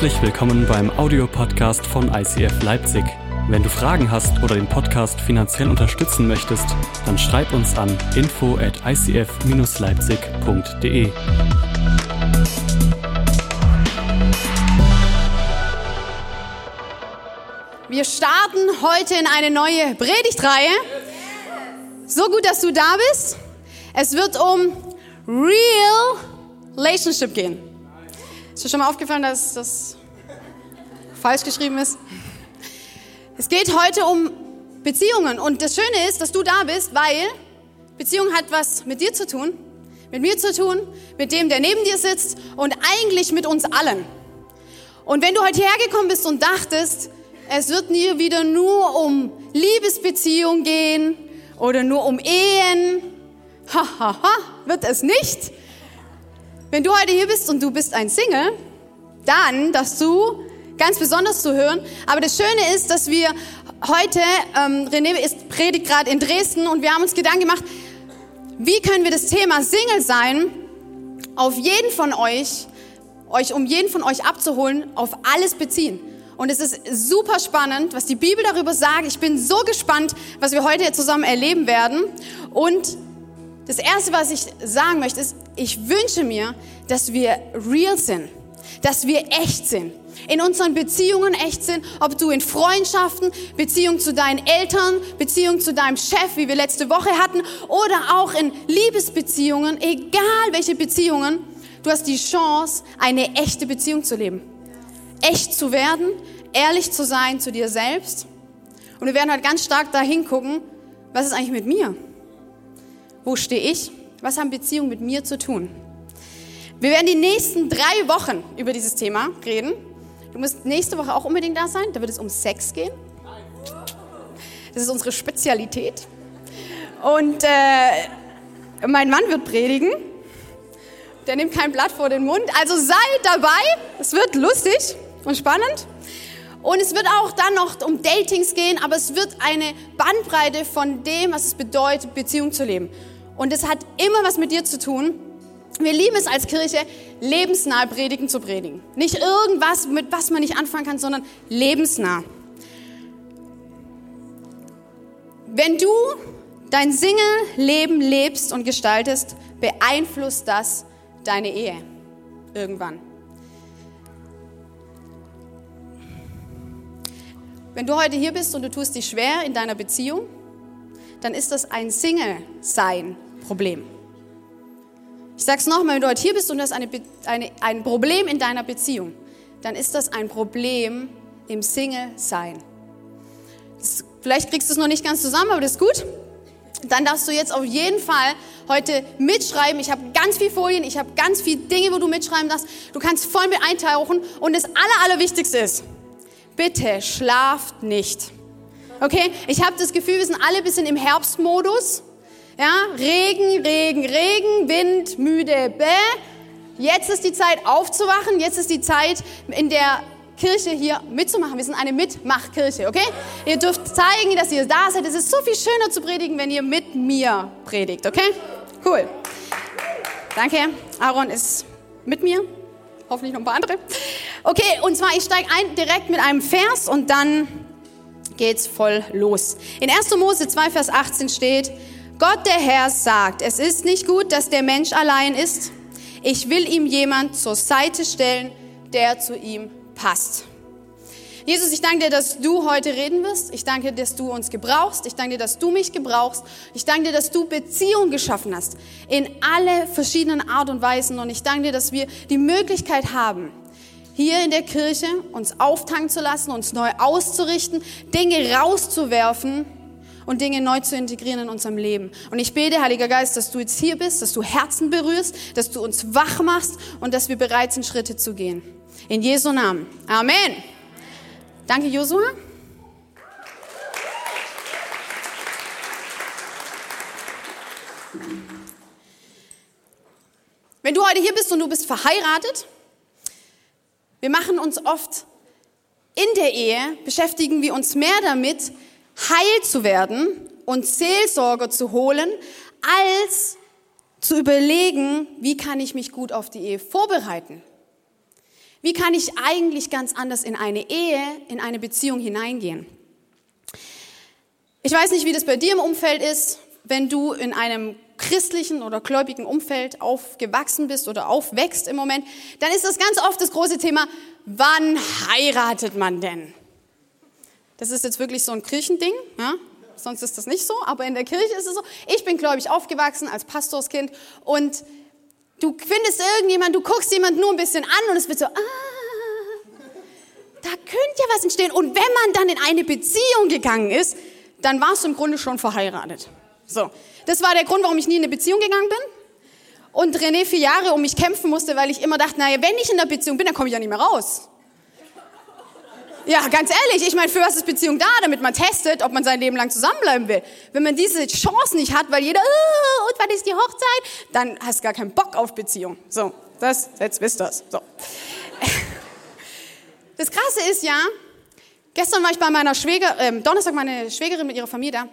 Herzlich willkommen beim Audiopodcast von ICF Leipzig. Wenn du Fragen hast oder den Podcast finanziell unterstützen möchtest, dann schreib uns an info at icf-leipzig.de. Wir starten heute in eine neue Predigtreihe. So gut, dass du da bist. Es wird um Real Relationship gehen. Ist dir schon mal aufgefallen, dass das falsch geschrieben ist? Es geht heute um Beziehungen und das Schöne ist, dass du da bist, weil Beziehung hat was mit dir zu tun, mit mir zu tun, mit dem, der neben dir sitzt und eigentlich mit uns allen. Und wenn du heute hergekommen bist und dachtest, es wird nie wieder nur um Liebesbeziehung gehen oder nur um Ehen, hahaha, ha, ha, wird es nicht. Wenn du heute hier bist und du bist ein Single, dann darfst du ganz besonders zu hören. Aber das Schöne ist, dass wir heute, ähm, René ist predigt gerade in Dresden und wir haben uns Gedanken gemacht, wie können wir das Thema Single sein auf jeden von euch, euch um jeden von euch abzuholen, auf alles beziehen. Und es ist super spannend, was die Bibel darüber sagt. Ich bin so gespannt, was wir heute zusammen erleben werden. Und das Erste, was ich sagen möchte, ist, ich wünsche mir, dass wir real sind, dass wir echt sind, in unseren Beziehungen echt sind, ob du in Freundschaften, Beziehung zu deinen Eltern, Beziehung zu deinem Chef, wie wir letzte Woche hatten, oder auch in Liebesbeziehungen, egal welche Beziehungen, du hast die Chance, eine echte Beziehung zu leben. Echt zu werden, ehrlich zu sein zu dir selbst. Und wir werden heute ganz stark dahin gucken, was ist eigentlich mit mir? Wo stehe ich? Was haben Beziehungen mit mir zu tun? Wir werden die nächsten drei Wochen über dieses Thema reden. Du musst nächste Woche auch unbedingt da sein. Da wird es um Sex gehen. Das ist unsere Spezialität. Und äh, mein Mann wird predigen. Der nimmt kein Blatt vor den Mund. Also sei dabei. Es wird lustig und spannend. Und es wird auch dann noch um Datings gehen, aber es wird eine Bandbreite von dem, was es bedeutet, Beziehung zu leben. Und es hat immer was mit dir zu tun. Wir lieben es als Kirche, lebensnah Predigen zu predigen. Nicht irgendwas, mit was man nicht anfangen kann, sondern lebensnah. Wenn du dein Single-Leben lebst und gestaltest, beeinflusst das deine Ehe irgendwann. Wenn du heute hier bist und du tust dich schwer in deiner Beziehung, dann ist das ein Single-Sein-Problem. Ich sage es nochmal, wenn du heute hier bist und du hast eine, eine, ein Problem in deiner Beziehung, dann ist das ein Problem im Single-Sein. Vielleicht kriegst du es noch nicht ganz zusammen, aber das ist gut. Dann darfst du jetzt auf jeden Fall heute mitschreiben. Ich habe ganz viele Folien, ich habe ganz viele Dinge, wo du mitschreiben darfst. Du kannst voll mit eintauchen. Und das Aller, Allerwichtigste ist, bitte schlaft nicht. Okay? Ich habe das Gefühl, wir sind alle ein bisschen im Herbstmodus. Ja? Regen, Regen, Regen, Wind, müde, bäh. Jetzt ist die Zeit aufzuwachen. Jetzt ist die Zeit, in der Kirche hier mitzumachen. Wir sind eine Mitmachkirche, okay? Ihr dürft zeigen, dass ihr da seid. Es ist so viel schöner zu predigen, wenn ihr mit mir predigt, okay? Cool. Danke. Aaron ist mit mir hoffentlich noch ein paar andere. Okay, und zwar, ich steige ein direkt mit einem Vers und dann geht's voll los. In 1. Mose 2, Vers 18 steht, Gott der Herr sagt, es ist nicht gut, dass der Mensch allein ist. Ich will ihm jemand zur Seite stellen, der zu ihm passt. Jesus, ich danke dir, dass du heute reden wirst. Ich danke dir, dass du uns gebrauchst. Ich danke dir, dass du mich gebrauchst. Ich danke dir, dass du Beziehungen geschaffen hast in alle verschiedenen Art und Weisen. Und ich danke dir, dass wir die Möglichkeit haben, hier in der Kirche uns auftanken zu lassen, uns neu auszurichten, Dinge rauszuwerfen und Dinge neu zu integrieren in unserem Leben. Und ich bete, Heiliger Geist, dass du jetzt hier bist, dass du Herzen berührst, dass du uns wach machst und dass wir bereit sind, Schritte zu gehen. In Jesu Namen. Amen. Danke, Josua. Wenn du heute hier bist und du bist verheiratet, wir machen uns oft in der Ehe, beschäftigen wir uns mehr damit, heil zu werden und Seelsorger zu holen, als zu überlegen, wie kann ich mich gut auf die Ehe vorbereiten. Wie kann ich eigentlich ganz anders in eine Ehe, in eine Beziehung hineingehen? Ich weiß nicht, wie das bei dir im Umfeld ist, wenn du in einem christlichen oder gläubigen Umfeld aufgewachsen bist oder aufwächst im Moment, dann ist das ganz oft das große Thema, wann heiratet man denn? Das ist jetzt wirklich so ein Kirchending, ja? sonst ist das nicht so, aber in der Kirche ist es so. Ich bin gläubig aufgewachsen als Pastorskind und du findest irgendjemand, du guckst jemand nur ein bisschen an und es wird so, ah, da könnte ja was entstehen. Und wenn man dann in eine Beziehung gegangen ist, dann warst du im Grunde schon verheiratet. So, das war der Grund, warum ich nie in eine Beziehung gegangen bin. Und René vier Jahre um mich kämpfen musste, weil ich immer dachte, naja, wenn ich in der Beziehung bin, dann komme ich ja nicht mehr raus. Ja, ganz ehrlich, ich meine, für was ist Beziehung da, damit man testet, ob man sein Leben lang zusammenbleiben will. Wenn man diese Chance nicht hat, weil jeder, oh, und wann ist die Hochzeit, dann hast du gar keinen Bock auf Beziehung. So, das, jetzt wisst ihr So. Das Krasse ist ja, gestern war ich bei meiner Schwäger, äh, Donnerstag meine Schwägerin mit ihrer Familie da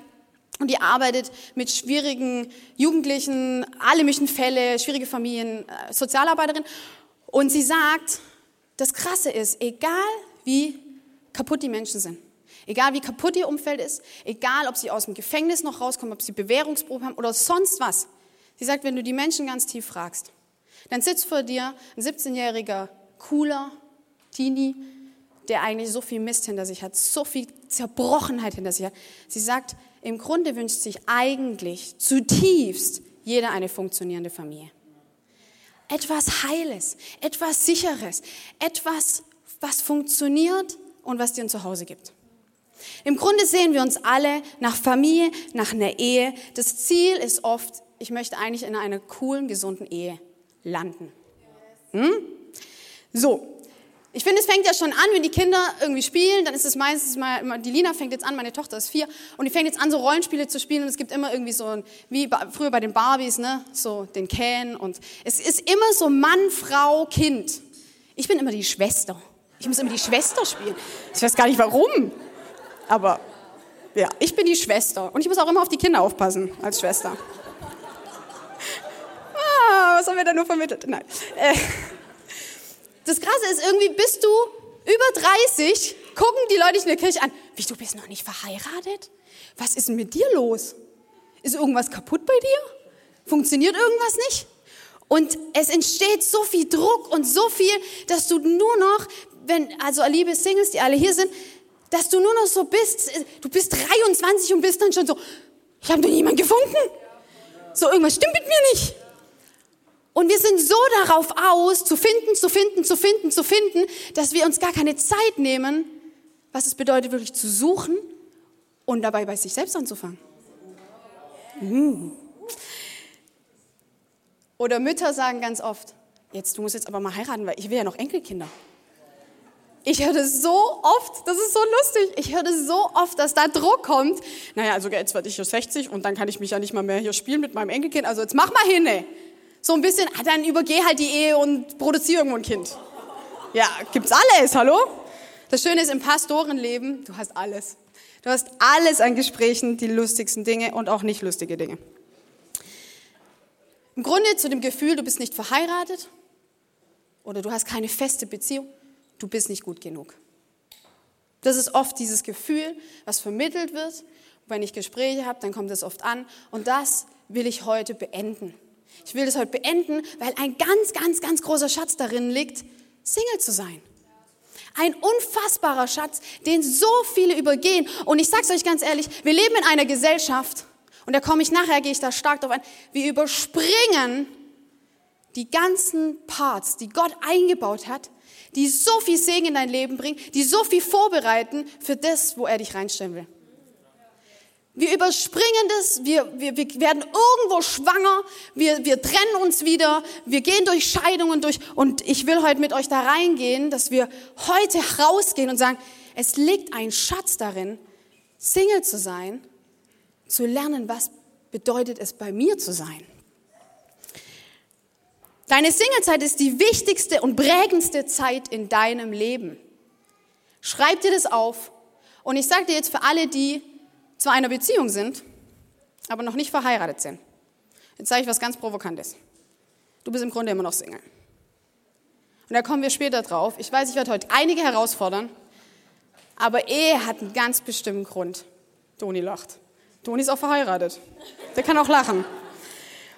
und die arbeitet mit schwierigen Jugendlichen, alle möglichen Fälle, schwierige Familien, äh, Sozialarbeiterin. Und sie sagt, das Krasse ist, egal wie kaputt die Menschen sind, egal wie kaputt ihr Umfeld ist, egal ob sie aus dem Gefängnis noch rauskommen, ob sie Bewährungsprobe haben oder sonst was. Sie sagt, wenn du die Menschen ganz tief fragst, dann sitzt vor dir ein 17-jähriger, cooler Teenie, der eigentlich so viel Mist hinter sich hat, so viel Zerbrochenheit hinter sich hat. Sie sagt, im Grunde wünscht sich eigentlich zutiefst jeder eine funktionierende Familie. Etwas Heiles, etwas Sicheres, etwas, was funktioniert und was dir ein Zuhause gibt. Im Grunde sehen wir uns alle nach Familie, nach einer Ehe. Das Ziel ist oft, ich möchte eigentlich in einer coolen, gesunden Ehe landen. Hm? So, ich finde, es fängt ja schon an, wenn die Kinder irgendwie spielen, dann ist es meistens mal, die Lina fängt jetzt an, meine Tochter ist vier, und die fängt jetzt an, so Rollenspiele zu spielen und es gibt immer irgendwie so, ein, wie früher bei den Barbies, ne, so den Ken und es ist immer so Mann, Frau, Kind. Ich bin immer die Schwester. Ich muss immer die Schwester spielen. Ich weiß gar nicht warum, aber ja, ich bin die Schwester und ich muss auch immer auf die Kinder aufpassen als Schwester. Ah, was haben wir da nur vermittelt? Nein. Äh, das Krasse ist, irgendwie bist du über 30, gucken die Leute dich in der Kirche an. Wie, du bist noch nicht verheiratet? Was ist denn mit dir los? Ist irgendwas kaputt bei dir? Funktioniert irgendwas nicht? Und es entsteht so viel Druck und so viel, dass du nur noch, wenn, also liebe Singles, die alle hier sind, dass du nur noch so bist, du bist 23 und bist dann schon so, ich habe noch niemanden gefunden. So, irgendwas stimmt mit mir nicht. Und wir sind so darauf aus, zu finden, zu finden, zu finden, zu finden, dass wir uns gar keine Zeit nehmen, was es bedeutet, wirklich zu suchen und dabei bei sich selbst anzufangen. Mm. Oder Mütter sagen ganz oft, jetzt, du musst jetzt aber mal heiraten, weil ich will ja noch Enkelkinder. Ich höre das so oft, das ist so lustig. Ich höre das so oft, dass da Druck kommt. Naja, also jetzt werde ich hier 60 und dann kann ich mich ja nicht mal mehr hier spielen mit meinem Enkelkind. Also jetzt mach mal hin. Ey so ein bisschen, ah, dann übergeh halt die Ehe und produziere irgendwo ein Kind. Ja, gibt's alles, hallo? Das Schöne ist im Pastorenleben, du hast alles. Du hast alles an Gesprächen, die lustigsten Dinge und auch nicht lustige Dinge. Im Grunde zu dem Gefühl, du bist nicht verheiratet oder du hast keine feste Beziehung, du bist nicht gut genug. Das ist oft dieses Gefühl, was vermittelt wird. Wenn ich Gespräche habe, dann kommt es oft an. Und das will ich heute beenden. Ich will das heute beenden, weil ein ganz, ganz, ganz großer Schatz darin liegt, Single zu sein. Ein unfassbarer Schatz, den so viele übergehen. Und ich sag's euch ganz ehrlich, wir leben in einer Gesellschaft, und da komme ich nachher, gehe ich da stark drauf ein, wir überspringen die ganzen Parts, die Gott eingebaut hat, die so viel Segen in dein Leben bringen, die so viel vorbereiten für das, wo er dich reinstellen will. Wir überspringen das, wir, wir, wir werden irgendwo schwanger, wir, wir trennen uns wieder, wir gehen durch Scheidungen durch. Und ich will heute mit euch da reingehen, dass wir heute rausgehen und sagen, es liegt ein Schatz darin, Single zu sein, zu lernen, was bedeutet es bei mir zu sein. Deine Singlezeit ist die wichtigste und prägendste Zeit in deinem Leben. Schreib dir das auf. Und ich sage dir jetzt für alle, die zwar in einer Beziehung sind, aber noch nicht verheiratet sind. Jetzt sage ich was ganz Provokantes. Du bist im Grunde immer noch Single. Und da kommen wir später drauf. Ich weiß, ich werde heute einige herausfordern. Aber Ehe hat einen ganz bestimmten Grund. Toni lacht. Toni ist auch verheiratet. Der kann auch lachen.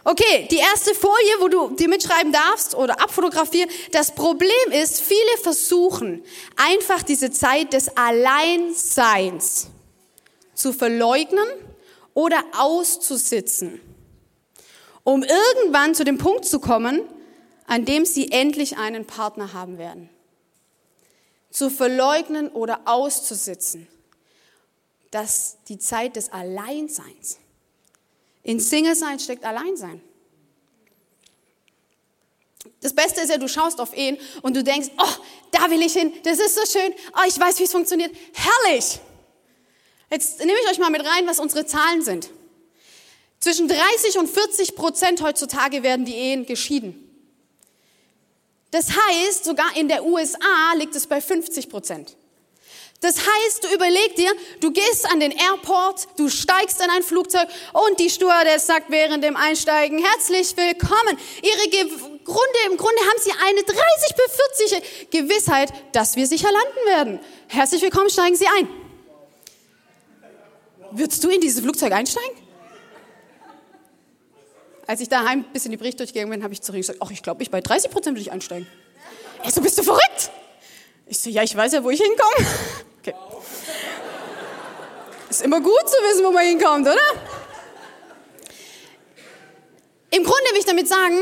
Okay, die erste Folie, wo du dir mitschreiben darfst oder abfotografieren. Das Problem ist, viele versuchen einfach diese Zeit des Alleinseins zu verleugnen oder auszusitzen, um irgendwann zu dem Punkt zu kommen, an dem sie endlich einen Partner haben werden. Zu verleugnen oder auszusitzen. dass die Zeit des Alleinseins. In Single-Sein steckt Alleinsein. Das Beste ist ja, du schaust auf ihn und du denkst, oh, da will ich hin, das ist so schön, oh, ich weiß, wie es funktioniert, herrlich. Jetzt nehme ich euch mal mit rein, was unsere Zahlen sind. Zwischen 30 und 40 Prozent heutzutage werden die Ehen geschieden. Das heißt, sogar in der USA liegt es bei 50 Prozent. Das heißt, du überleg dir, du gehst an den Airport, du steigst in ein Flugzeug und die Stewardess sagt während dem Einsteigen, herzlich willkommen. Ihre Ge Grunde, im Grunde haben sie eine 30 bis 40 Gewissheit, dass wir sicher landen werden. Herzlich willkommen, steigen Sie ein. Würdest du in dieses Flugzeug einsteigen? Als ich daheim ein bisschen die Bericht durchgegangen bin, habe ich zurück gesagt, ach, ich glaube, ich bei 30 Prozent will ich einsteigen. Er so, bist du verrückt? Ich so, ja, ich weiß ja, wo ich hinkomme. Ist immer gut zu wissen, wo man hinkommt, oder? Im Grunde will ich damit sagen,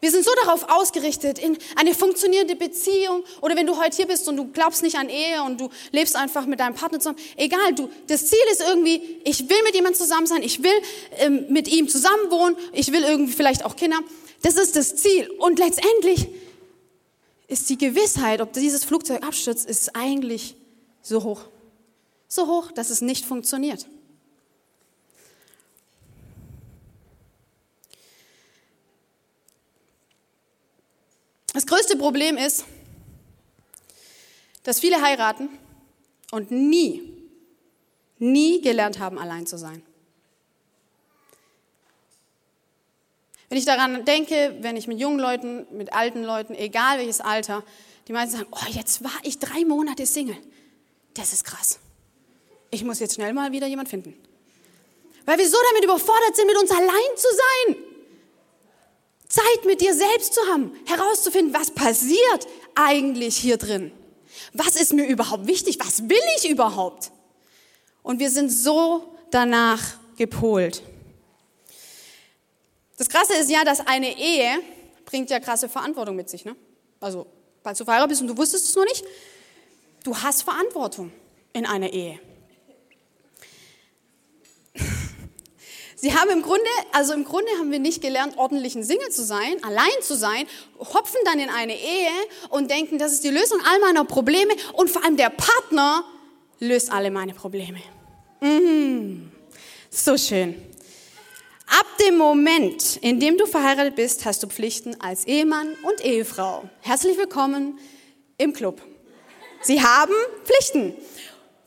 wir sind so darauf ausgerichtet, in eine funktionierende Beziehung oder wenn du heute hier bist und du glaubst nicht an Ehe und du lebst einfach mit deinem Partner zusammen, egal, du, das Ziel ist irgendwie, ich will mit jemandem zusammen sein, ich will ähm, mit ihm zusammen wohnen, ich will irgendwie vielleicht auch Kinder. Das ist das Ziel. Und letztendlich ist die Gewissheit, ob dieses Flugzeug abstürzt, ist eigentlich so hoch. So hoch, dass es nicht funktioniert. Das größte Problem ist, dass viele heiraten und nie, nie gelernt haben, allein zu sein. Wenn ich daran denke, wenn ich mit jungen Leuten, mit alten Leuten, egal welches Alter, die meisten sagen, oh, jetzt war ich drei Monate Single. Das ist krass. Ich muss jetzt schnell mal wieder jemand finden. Weil wir so damit überfordert sind, mit uns allein zu sein. Zeit mit dir selbst zu haben, herauszufinden, was passiert eigentlich hier drin. Was ist mir überhaupt wichtig? Was will ich überhaupt? Und wir sind so danach gepolt. Das Krasse ist ja, dass eine Ehe bringt ja krasse Verantwortung mit sich. Ne? Also, falls du verheiratet bist und du wusstest es noch nicht, du hast Verantwortung in einer Ehe. Sie haben im Grunde, also im Grunde haben wir nicht gelernt, ordentlichen Single zu sein, allein zu sein, hopfen dann in eine Ehe und denken, das ist die Lösung all meiner Probleme und vor allem der Partner löst alle meine Probleme. Mhm. So schön. Ab dem Moment, in dem du verheiratet bist, hast du Pflichten als Ehemann und Ehefrau. Herzlich willkommen im Club. Sie haben Pflichten.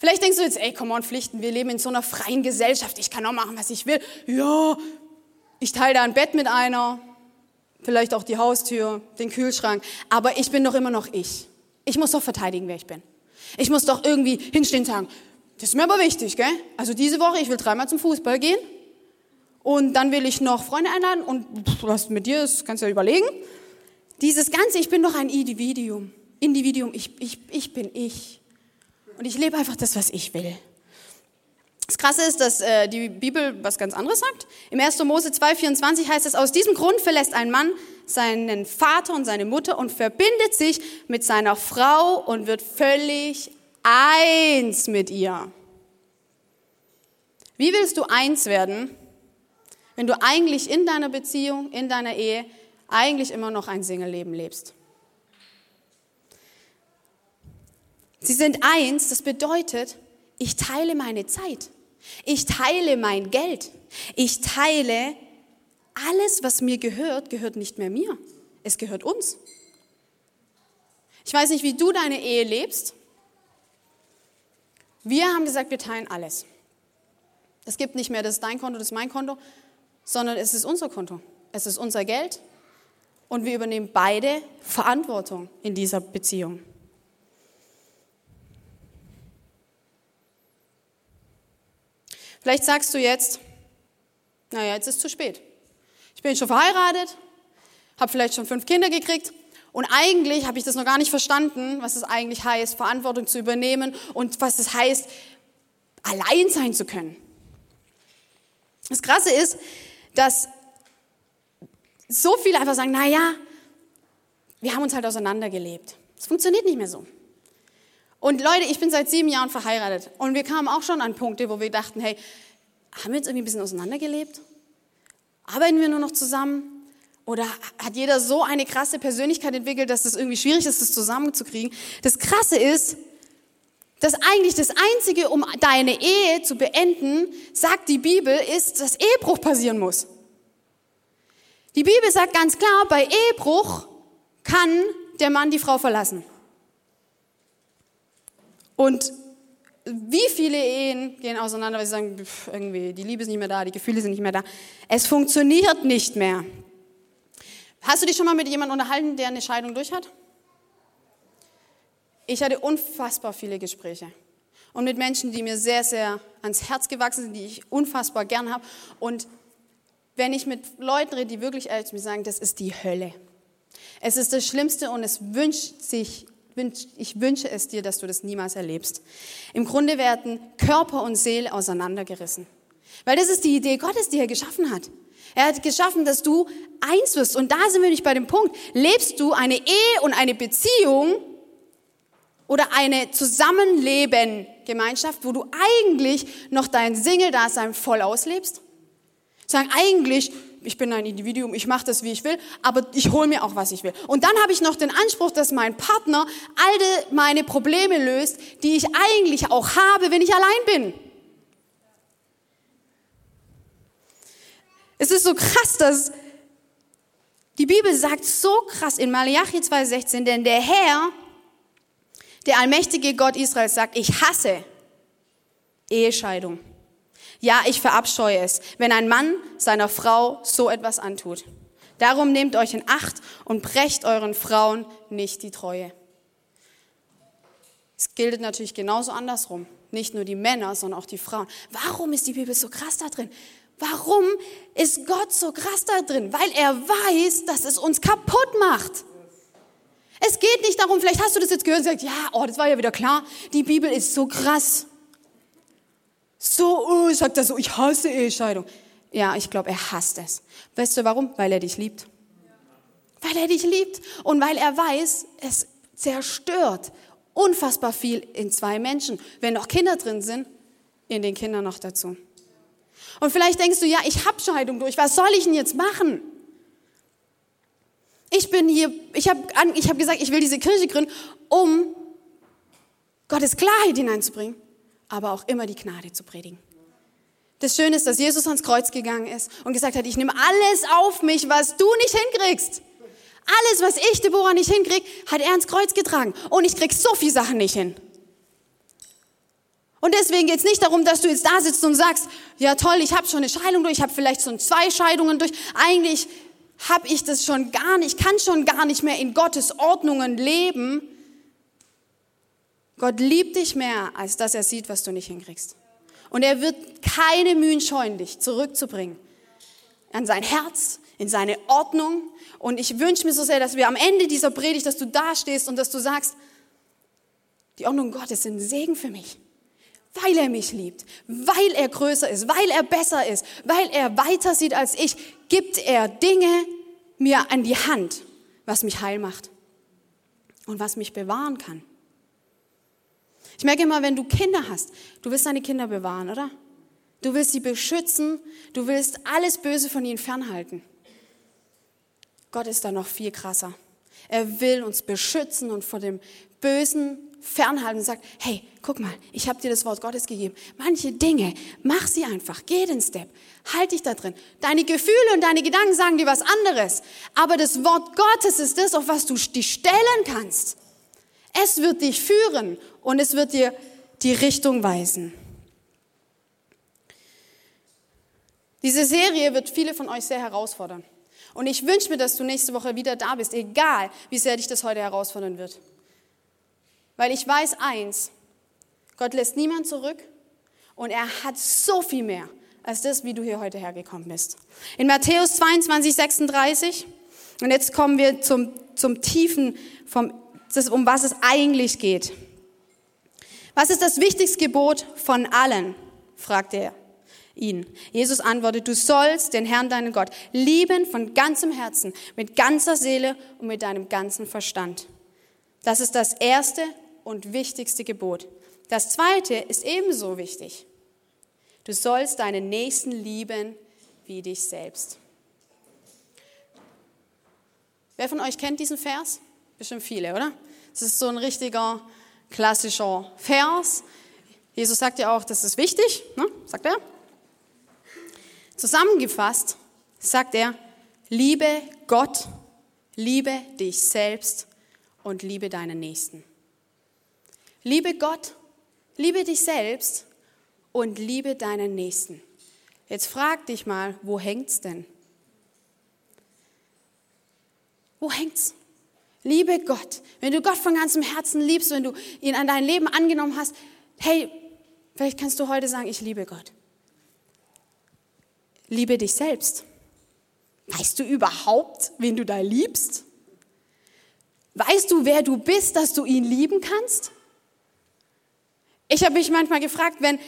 Vielleicht denkst du jetzt, ey, come on, Pflichten, wir leben in so einer freien Gesellschaft, ich kann auch machen, was ich will. Ja, ich teile da ein Bett mit einer, vielleicht auch die Haustür, den Kühlschrank, aber ich bin doch immer noch ich. Ich muss doch verteidigen, wer ich bin. Ich muss doch irgendwie hinstehen und sagen, das ist mir aber wichtig, gell? Also diese Woche, ich will dreimal zum Fußball gehen und dann will ich noch Freunde einladen und was mit dir ist, kannst du ja überlegen. Dieses Ganze, ich bin doch ein Individuum. Individuum, ich, ich, ich bin ich. Und ich lebe einfach das, was ich will. Das Krasse ist, dass äh, die Bibel was ganz anderes sagt. Im 1. Mose 2,24 heißt es, aus diesem Grund verlässt ein Mann seinen Vater und seine Mutter und verbindet sich mit seiner Frau und wird völlig eins mit ihr. Wie willst du eins werden, wenn du eigentlich in deiner Beziehung, in deiner Ehe, eigentlich immer noch ein Single-Leben lebst? Sie sind eins, das bedeutet, ich teile meine Zeit. Ich teile mein Geld. Ich teile alles, was mir gehört, gehört nicht mehr mir. Es gehört uns. Ich weiß nicht, wie du deine Ehe lebst. Wir haben gesagt, wir teilen alles. Es gibt nicht mehr, das ist dein Konto, das ist mein Konto, sondern es ist unser Konto. Es ist unser Geld Und wir übernehmen beide Verantwortung in dieser Beziehung. Vielleicht sagst du jetzt, naja, jetzt ist zu spät. Ich bin schon verheiratet, habe vielleicht schon fünf Kinder gekriegt und eigentlich habe ich das noch gar nicht verstanden, was es eigentlich heißt, Verantwortung zu übernehmen und was es heißt, allein sein zu können. Das Krasse ist, dass so viele einfach sagen, naja, wir haben uns halt auseinandergelebt. Es funktioniert nicht mehr so. Und Leute, ich bin seit sieben Jahren verheiratet und wir kamen auch schon an Punkte, wo wir dachten, hey, haben wir uns irgendwie ein bisschen auseinandergelebt? Arbeiten wir nur noch zusammen? Oder hat jeder so eine krasse Persönlichkeit entwickelt, dass es irgendwie schwierig ist, das zusammenzukriegen? Das Krasse ist, dass eigentlich das Einzige, um deine Ehe zu beenden, sagt die Bibel, ist, dass Ehebruch passieren muss. Die Bibel sagt ganz klar, bei Ehebruch kann der Mann die Frau verlassen. Und wie viele Ehen gehen auseinander, weil sie sagen, pff, irgendwie, die Liebe ist nicht mehr da, die Gefühle sind nicht mehr da. Es funktioniert nicht mehr. Hast du dich schon mal mit jemandem unterhalten, der eine Scheidung durch hat? Ich hatte unfassbar viele Gespräche. Und mit Menschen, die mir sehr, sehr ans Herz gewachsen sind, die ich unfassbar gern habe. Und wenn ich mit Leuten rede, die wirklich ehrlich mir sagen, das ist die Hölle. Es ist das Schlimmste und es wünscht sich ich wünsche es dir, dass du das niemals erlebst. Im Grunde werden Körper und Seele auseinandergerissen. Weil das ist die Idee Gottes, die er geschaffen hat. Er hat geschaffen, dass du eins wirst. Und da sind wir nicht bei dem Punkt. Lebst du eine Ehe und eine Beziehung oder eine Zusammenleben-Gemeinschaft, wo du eigentlich noch dein Single-Dasein voll auslebst? Sagen, eigentlich ich bin ein Individuum, ich mache das, wie ich will, aber ich hole mir auch, was ich will. Und dann habe ich noch den Anspruch, dass mein Partner all meine Probleme löst, die ich eigentlich auch habe, wenn ich allein bin. Es ist so krass, dass die Bibel sagt so krass in Malachi 2,16, denn der Herr, der allmächtige Gott Israels sagt, ich hasse Ehescheidung. Ja, ich verabscheue es, wenn ein Mann seiner Frau so etwas antut. Darum nehmt euch in Acht und brecht euren Frauen nicht die Treue. Es gilt natürlich genauso andersrum. Nicht nur die Männer, sondern auch die Frauen. Warum ist die Bibel so krass da drin? Warum ist Gott so krass da drin? Weil er weiß, dass es uns kaputt macht. Es geht nicht darum, vielleicht hast du das jetzt gehört und sagst, ja, oh, das war ja wieder klar, die Bibel ist so krass. So, oh, sagt er so, ich hasse Ehescheidung. Ja, ich glaube, er hasst es. Weißt du warum? Weil er dich liebt. Weil er dich liebt und weil er weiß, es zerstört unfassbar viel in zwei Menschen. Wenn noch Kinder drin sind, in den Kindern noch dazu. Und vielleicht denkst du, ja, ich habe Scheidung durch, was soll ich denn jetzt machen? Ich bin hier, ich habe ich hab gesagt, ich will diese Kirche gründen, um Gottes Klarheit hineinzubringen aber auch immer die Gnade zu predigen. Das Schöne ist, dass Jesus ans Kreuz gegangen ist und gesagt hat, ich nehme alles auf mich, was du nicht hinkriegst. Alles, was ich, Deborah, nicht hinkrieg, hat er ans Kreuz getragen. Und ich krieg so viele Sachen nicht hin. Und deswegen geht es nicht darum, dass du jetzt da sitzt und sagst, ja toll, ich habe schon eine Scheidung durch, ich habe vielleicht schon zwei Scheidungen durch. Eigentlich habe ich das schon gar nicht, kann schon gar nicht mehr in Gottes Ordnungen leben, Gott liebt dich mehr, als dass er sieht, was du nicht hinkriegst. Und er wird keine Mühen scheuen, dich zurückzubringen an sein Herz, in seine Ordnung. Und ich wünsche mir so sehr, dass wir am Ende dieser Predigt, dass du da stehst und dass du sagst, die Ordnung Gottes sind ein Segen für mich, weil er mich liebt, weil er größer ist, weil er besser ist, weil er weiter sieht als ich, gibt er Dinge mir an die Hand, was mich heil macht und was mich bewahren kann. Ich merke immer, wenn du Kinder hast, du willst deine Kinder bewahren, oder? Du willst sie beschützen, du willst alles Böse von ihnen fernhalten. Gott ist da noch viel krasser. Er will uns beschützen und vor dem Bösen fernhalten und sagt, hey, guck mal, ich habe dir das Wort Gottes gegeben. Manche Dinge, mach sie einfach, geh den Step, halt dich da drin. Deine Gefühle und deine Gedanken sagen dir was anderes, aber das Wort Gottes ist das, auf was du dich stellen kannst. Es wird dich führen und es wird dir die Richtung weisen. Diese Serie wird viele von euch sehr herausfordern. Und ich wünsche mir, dass du nächste Woche wieder da bist, egal wie sehr dich das heute herausfordern wird. Weil ich weiß eins, Gott lässt niemand zurück und er hat so viel mehr als das, wie du hier heute hergekommen bist. In Matthäus 22, 36, und jetzt kommen wir zum, zum Tiefen, vom, das, um was es eigentlich geht. Was ist das wichtigste Gebot von allen? fragte er ihn. Jesus antwortet, du sollst den Herrn, deinen Gott, lieben von ganzem Herzen, mit ganzer Seele und mit deinem ganzen Verstand. Das ist das erste und wichtigste Gebot. Das zweite ist ebenso wichtig. Du sollst deinen Nächsten lieben wie dich selbst. Wer von euch kennt diesen Vers? Bestimmt viele, oder? Das ist so ein richtiger klassischer Vers. Jesus sagt ja auch, das ist wichtig, ne? sagt er. Zusammengefasst sagt er, liebe Gott, liebe dich selbst und liebe deinen Nächsten. Liebe Gott, liebe dich selbst und liebe deinen Nächsten. Jetzt frag dich mal, wo hängt's denn? Wo hängt's? Liebe Gott. Wenn du Gott von ganzem Herzen liebst, wenn du ihn an dein Leben angenommen hast, hey, vielleicht kannst du heute sagen, ich liebe Gott. Liebe dich selbst. Weißt du überhaupt, wen du da liebst? Weißt du, wer du bist, dass du ihn lieben kannst? Ich habe mich manchmal gefragt, wenn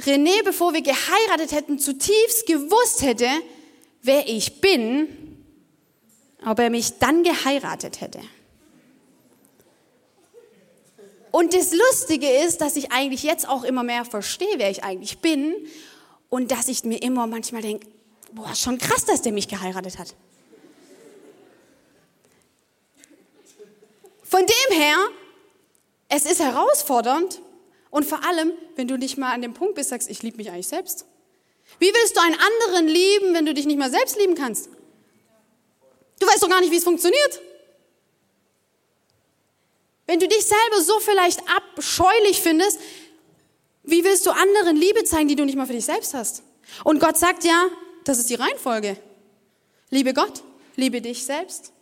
René, bevor wir geheiratet hätten, zutiefst gewusst hätte, wer ich bin, ob er mich dann geheiratet hätte. Und das Lustige ist, dass ich eigentlich jetzt auch immer mehr verstehe, wer ich eigentlich bin und dass ich mir immer manchmal denke, boah, schon krass, dass der mich geheiratet hat. Von dem her, es ist herausfordernd und vor allem, wenn du nicht mal an dem Punkt bist, sagst, ich liebe mich eigentlich selbst. Wie willst du einen anderen lieben, wenn du dich nicht mal selbst lieben kannst? Du weißt doch gar nicht, wie es funktioniert. Wenn du dich selber so vielleicht abscheulich findest, wie willst du anderen Liebe zeigen, die du nicht mal für dich selbst hast? Und Gott sagt ja, das ist die Reihenfolge. Liebe Gott, liebe dich selbst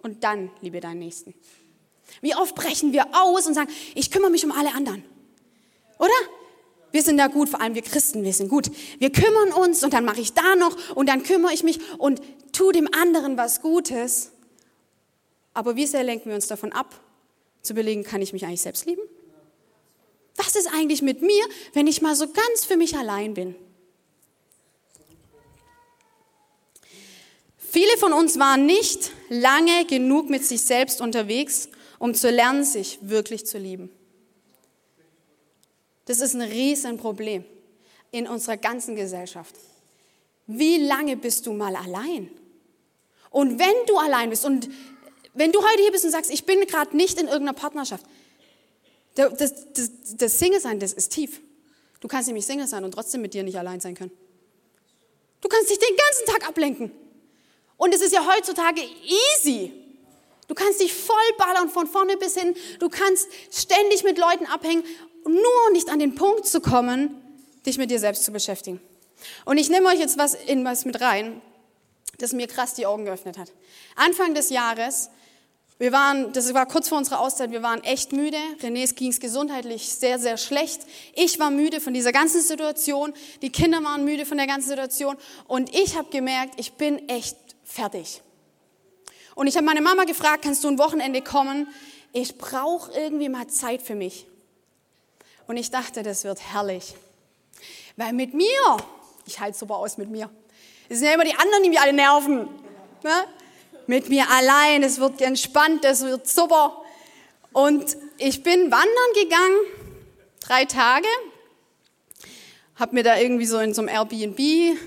und dann liebe deinen Nächsten. Wie oft brechen wir aus und sagen, ich kümmere mich um alle anderen. Oder? Wir sind da gut, vor allem wir Christen, wir sind gut. Wir kümmern uns und dann mache ich da noch und dann kümmere ich mich und tu dem anderen was Gutes. Aber wie sehr lenken wir uns davon ab, zu überlegen, kann ich mich eigentlich selbst lieben? Was ist eigentlich mit mir, wenn ich mal so ganz für mich allein bin? Viele von uns waren nicht lange genug mit sich selbst unterwegs, um zu lernen, sich wirklich zu lieben. Das ist ein Riesenproblem in unserer ganzen Gesellschaft. Wie lange bist du mal allein? Und wenn du allein bist und wenn du heute hier bist und sagst, ich bin gerade nicht in irgendeiner Partnerschaft, das, das, das Single sein, das ist tief. Du kannst nämlich Single sein und trotzdem mit dir nicht allein sein können. Du kannst dich den ganzen Tag ablenken. Und es ist ja heutzutage easy. Du kannst dich voll ballern von vorne bis hin. Du kannst ständig mit Leuten abhängen, nur nicht an den Punkt zu kommen, dich mit dir selbst zu beschäftigen. Und ich nehme euch jetzt was in was mit rein, das mir krass die Augen geöffnet hat. Anfang des Jahres wir waren, das war kurz vor unserer Auszeit, wir waren echt müde. Renés ging es gesundheitlich sehr, sehr schlecht. Ich war müde von dieser ganzen Situation. Die Kinder waren müde von der ganzen Situation. Und ich habe gemerkt, ich bin echt fertig. Und ich habe meine Mama gefragt, kannst du ein Wochenende kommen? Ich brauche irgendwie mal Zeit für mich. Und ich dachte, das wird herrlich. Weil mit mir, ich halte super aus mit mir. Es sind ja immer die anderen, die mich alle nerven. Ne? mit mir allein, es wird entspannt, es wird super. Und ich bin wandern gegangen, drei Tage, habe mir da irgendwie so in so einem Airbnb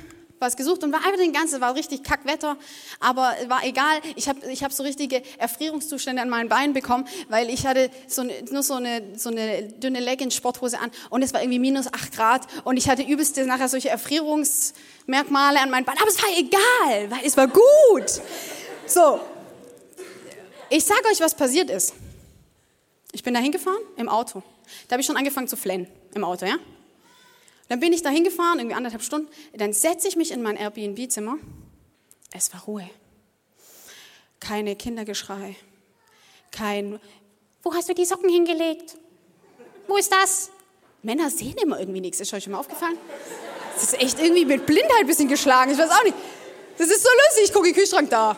was gesucht und war einfach den ganzen, war richtig Kackwetter, aber war egal. Ich habe ich hab so richtige Erfrierungszustände an meinen Beinen bekommen, weil ich hatte so nur so eine, so eine dünne Leggings-Sporthose an und es war irgendwie minus acht Grad und ich hatte übelste nachher solche Erfrierungsmerkmale an meinen Beinen, aber es war egal, weil es war gut. So, ich sage euch, was passiert ist. Ich bin da hingefahren im Auto. Da habe ich schon angefangen zu flennen im Auto, ja? Dann bin ich da hingefahren, irgendwie anderthalb Stunden. Dann setze ich mich in mein Airbnb-Zimmer Es war Ruhe. Keine Kindergeschrei. Kein, wo hast du die Socken hingelegt? Wo ist das? Männer sehen immer irgendwie nichts. Ist euch schon mal aufgefallen? Das ist echt irgendwie mit Blindheit ein bisschen geschlagen. Ich weiß auch nicht. Das ist so lustig. Ich gucke in den Kühlschrank da.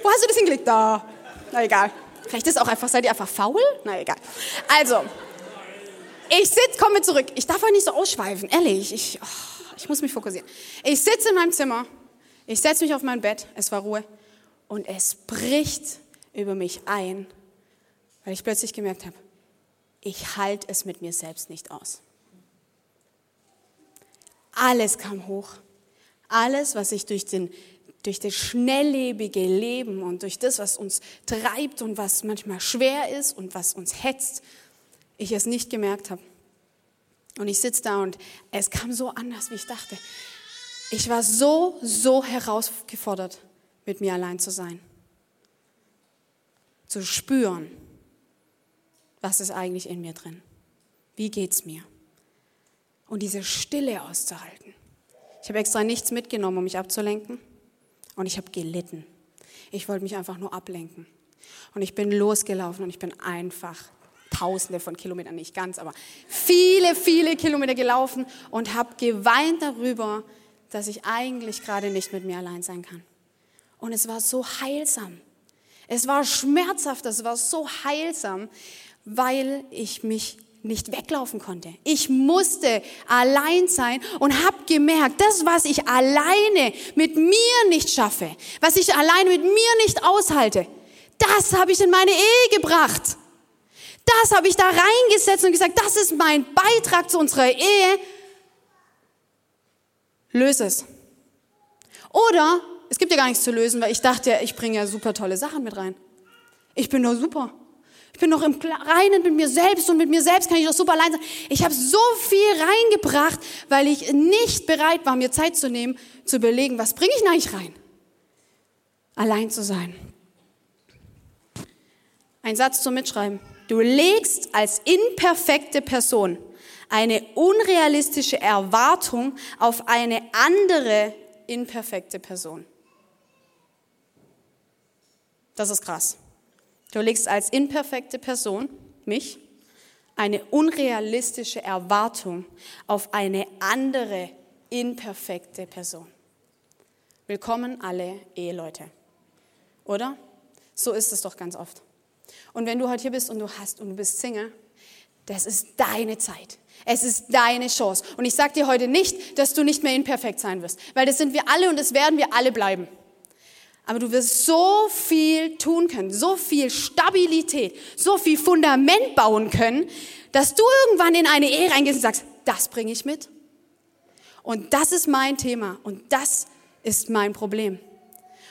Wo hast du das hingelegt? Da. Na egal. Vielleicht ist auch einfach, seid ihr einfach faul? Na egal. Also, ich sitze, komme zurück. Ich darf auch nicht so ausschweifen, ehrlich. Ich, oh, ich muss mich fokussieren. Ich sitze in meinem Zimmer. Ich setze mich auf mein Bett. Es war Ruhe. Und es bricht über mich ein, weil ich plötzlich gemerkt habe, ich halte es mit mir selbst nicht aus. Alles kam hoch. Alles, was ich durch, den, durch das schnelllebige Leben und durch das, was uns treibt und was manchmal schwer ist und was uns hetzt, ich es nicht gemerkt habe. Und ich sitze da und es kam so anders, wie ich dachte. Ich war so, so herausgefordert, mit mir allein zu sein. Zu spüren, was ist eigentlich in mir drin? Wie geht's mir? Und diese Stille auszuhalten. Ich habe extra nichts mitgenommen, um mich abzulenken. Und ich habe gelitten. Ich wollte mich einfach nur ablenken. Und ich bin losgelaufen und ich bin einfach Tausende von Kilometern, nicht ganz, aber viele, viele Kilometer gelaufen und habe geweint darüber, dass ich eigentlich gerade nicht mit mir allein sein kann. Und es war so heilsam. Es war schmerzhaft, es war so heilsam, weil ich mich nicht weglaufen konnte. Ich musste allein sein und habe gemerkt, das, was ich alleine mit mir nicht schaffe, was ich alleine mit mir nicht aushalte, das habe ich in meine Ehe gebracht. Das habe ich da reingesetzt und gesagt, das ist mein Beitrag zu unserer Ehe. Löse es. Oder es gibt ja gar nichts zu lösen, weil ich dachte, ich bringe ja super tolle Sachen mit rein. Ich bin doch super. Ich bin noch im Reinen mit mir selbst und mit mir selbst kann ich doch super allein sein. Ich habe so viel reingebracht, weil ich nicht bereit war, mir Zeit zu nehmen, zu überlegen, was bringe ich denn eigentlich rein? Allein zu sein. Ein Satz zum Mitschreiben. Du legst als imperfekte Person eine unrealistische Erwartung auf eine andere imperfekte Person. Das ist krass. Du legst als imperfekte Person, mich, eine unrealistische Erwartung auf eine andere imperfekte Person. Willkommen alle Eheleute. Oder? So ist es doch ganz oft. Und wenn du heute hier bist und du hast und du bist Single, das ist deine Zeit. Es ist deine Chance. Und ich sage dir heute nicht, dass du nicht mehr imperfekt sein wirst, weil das sind wir alle und das werden wir alle bleiben. Aber du wirst so viel tun können, so viel Stabilität, so viel Fundament bauen können, dass du irgendwann in eine Ehe reingehst und sagst, das bringe ich mit. Und das ist mein Thema und das ist mein Problem.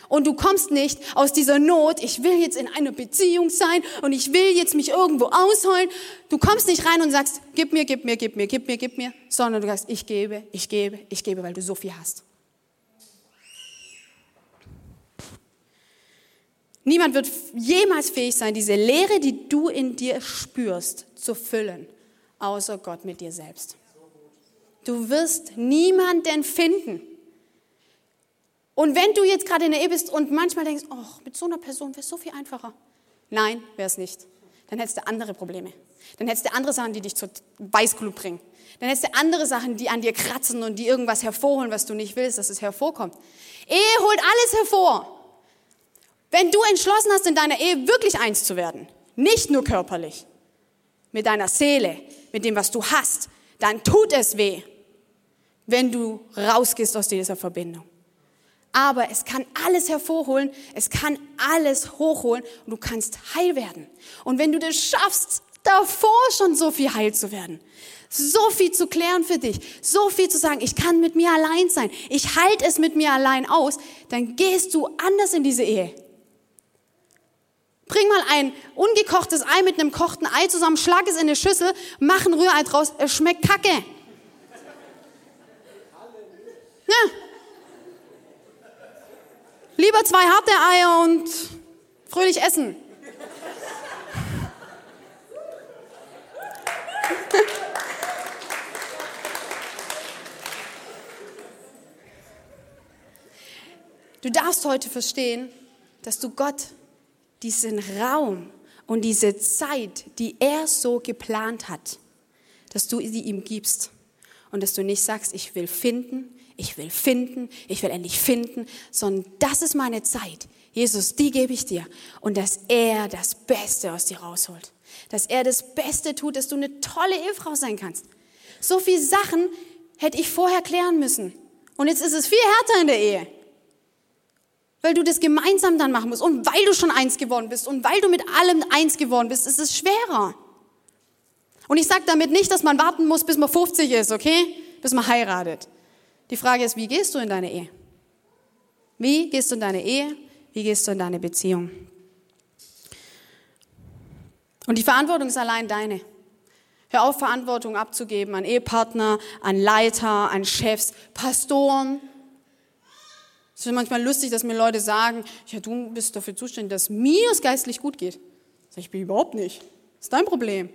Und du kommst nicht aus dieser Not, ich will jetzt in einer Beziehung sein und ich will jetzt mich irgendwo ausholen. Du kommst nicht rein und sagst, gib mir, gib mir, gib mir, gib mir, gib mir, sondern du sagst, ich gebe, ich gebe, ich gebe, weil du so viel hast. Niemand wird jemals fähig sein, diese Leere, die du in dir spürst, zu füllen, außer Gott mit dir selbst. Du wirst niemanden finden. Und wenn du jetzt gerade in der Ehe bist und manchmal denkst, oh, mit so einer Person wäre es so viel einfacher. Nein, wäre es nicht. Dann hättest du andere Probleme. Dann hättest du andere Sachen, die dich zur Weißglut bringen. Dann hättest du andere Sachen, die an dir kratzen und die irgendwas hervorholen, was du nicht willst, dass es hervorkommt. Ehe holt alles hervor. Wenn du entschlossen hast, in deiner Ehe wirklich eins zu werden, nicht nur körperlich, mit deiner Seele, mit dem, was du hast, dann tut es weh, wenn du rausgehst aus dieser Verbindung. Aber es kann alles hervorholen, es kann alles hochholen und du kannst heil werden. Und wenn du das schaffst, davor schon so viel heil zu werden, so viel zu klären für dich, so viel zu sagen, ich kann mit mir allein sein, ich halte es mit mir allein aus, dann gehst du anders in diese Ehe. Bring mal ein ungekochtes Ei mit einem kochten Ei zusammen, schlag es in eine Schüssel, mach ein Rührei draus, es schmeckt kacke. Ja. Lieber zwei harte Eier und fröhlich essen. Du darfst heute verstehen, dass du Gott diesen Raum und diese Zeit, die er so geplant hat, dass du sie ihm gibst und dass du nicht sagst, ich will finden, ich will finden, ich will endlich finden, sondern das ist meine Zeit. Jesus, die gebe ich dir. Und dass er das Beste aus dir rausholt. Dass er das Beste tut, dass du eine tolle Ehefrau sein kannst. So viele Sachen hätte ich vorher klären müssen. Und jetzt ist es viel härter in der Ehe. Weil du das gemeinsam dann machen musst. Und weil du schon eins geworden bist und weil du mit allem eins geworden bist, ist es schwerer. Und ich sage damit nicht, dass man warten muss, bis man 50 ist, okay? Bis man heiratet. Die Frage ist, wie gehst du in deine Ehe? Wie gehst du in deine Ehe? Wie gehst du in deine Beziehung? Und die Verantwortung ist allein deine. Hör auf, Verantwortung abzugeben an Ehepartner, an Leiter, an Chefs, Pastoren. Es ist manchmal lustig, dass mir Leute sagen, ja, du bist dafür zuständig, dass mir es geistlich gut geht. Sag ich, bin überhaupt nicht. Das ist dein Problem.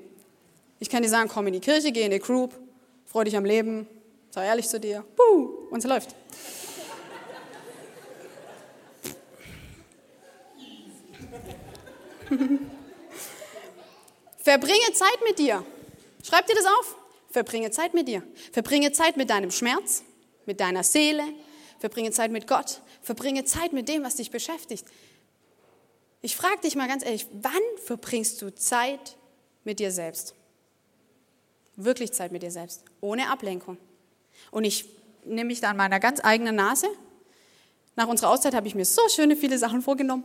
Ich kann dir sagen, komm in die Kirche, geh in die Group, freu dich am Leben, sei ehrlich zu dir. Puh, und es läuft. Verbringe Zeit mit dir. Schreib dir das auf. Verbringe Zeit mit dir. Verbringe Zeit mit deinem Schmerz, mit deiner Seele. Verbringe Zeit mit Gott. Verbringe Zeit mit dem, was dich beschäftigt. Ich frage dich mal ganz ehrlich, wann verbringst du Zeit mit dir selbst? Wirklich Zeit mit dir selbst, ohne Ablenkung. Und ich nehme mich da an meiner ganz eigenen Nase. Nach unserer Auszeit habe ich mir so schöne viele Sachen vorgenommen.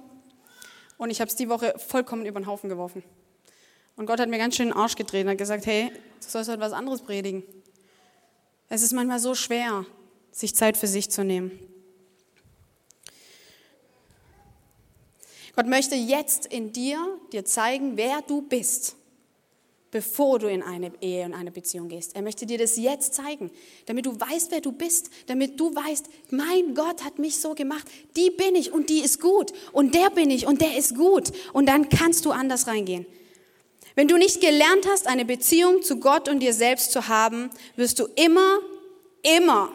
Und ich habe es die Woche vollkommen über den Haufen geworfen. Und Gott hat mir ganz schön den Arsch gedreht und hat gesagt, hey, du sollst heute was anderes predigen. Es ist manchmal so schwer, sich Zeit für sich zu nehmen. Gott möchte jetzt in dir dir zeigen, wer du bist, bevor du in eine Ehe und eine Beziehung gehst. Er möchte dir das jetzt zeigen, damit du weißt, wer du bist, damit du weißt, mein Gott hat mich so gemacht, die bin ich und die ist gut und der bin ich und der ist gut und dann kannst du anders reingehen. Wenn du nicht gelernt hast, eine Beziehung zu Gott und dir selbst zu haben, wirst du immer, immer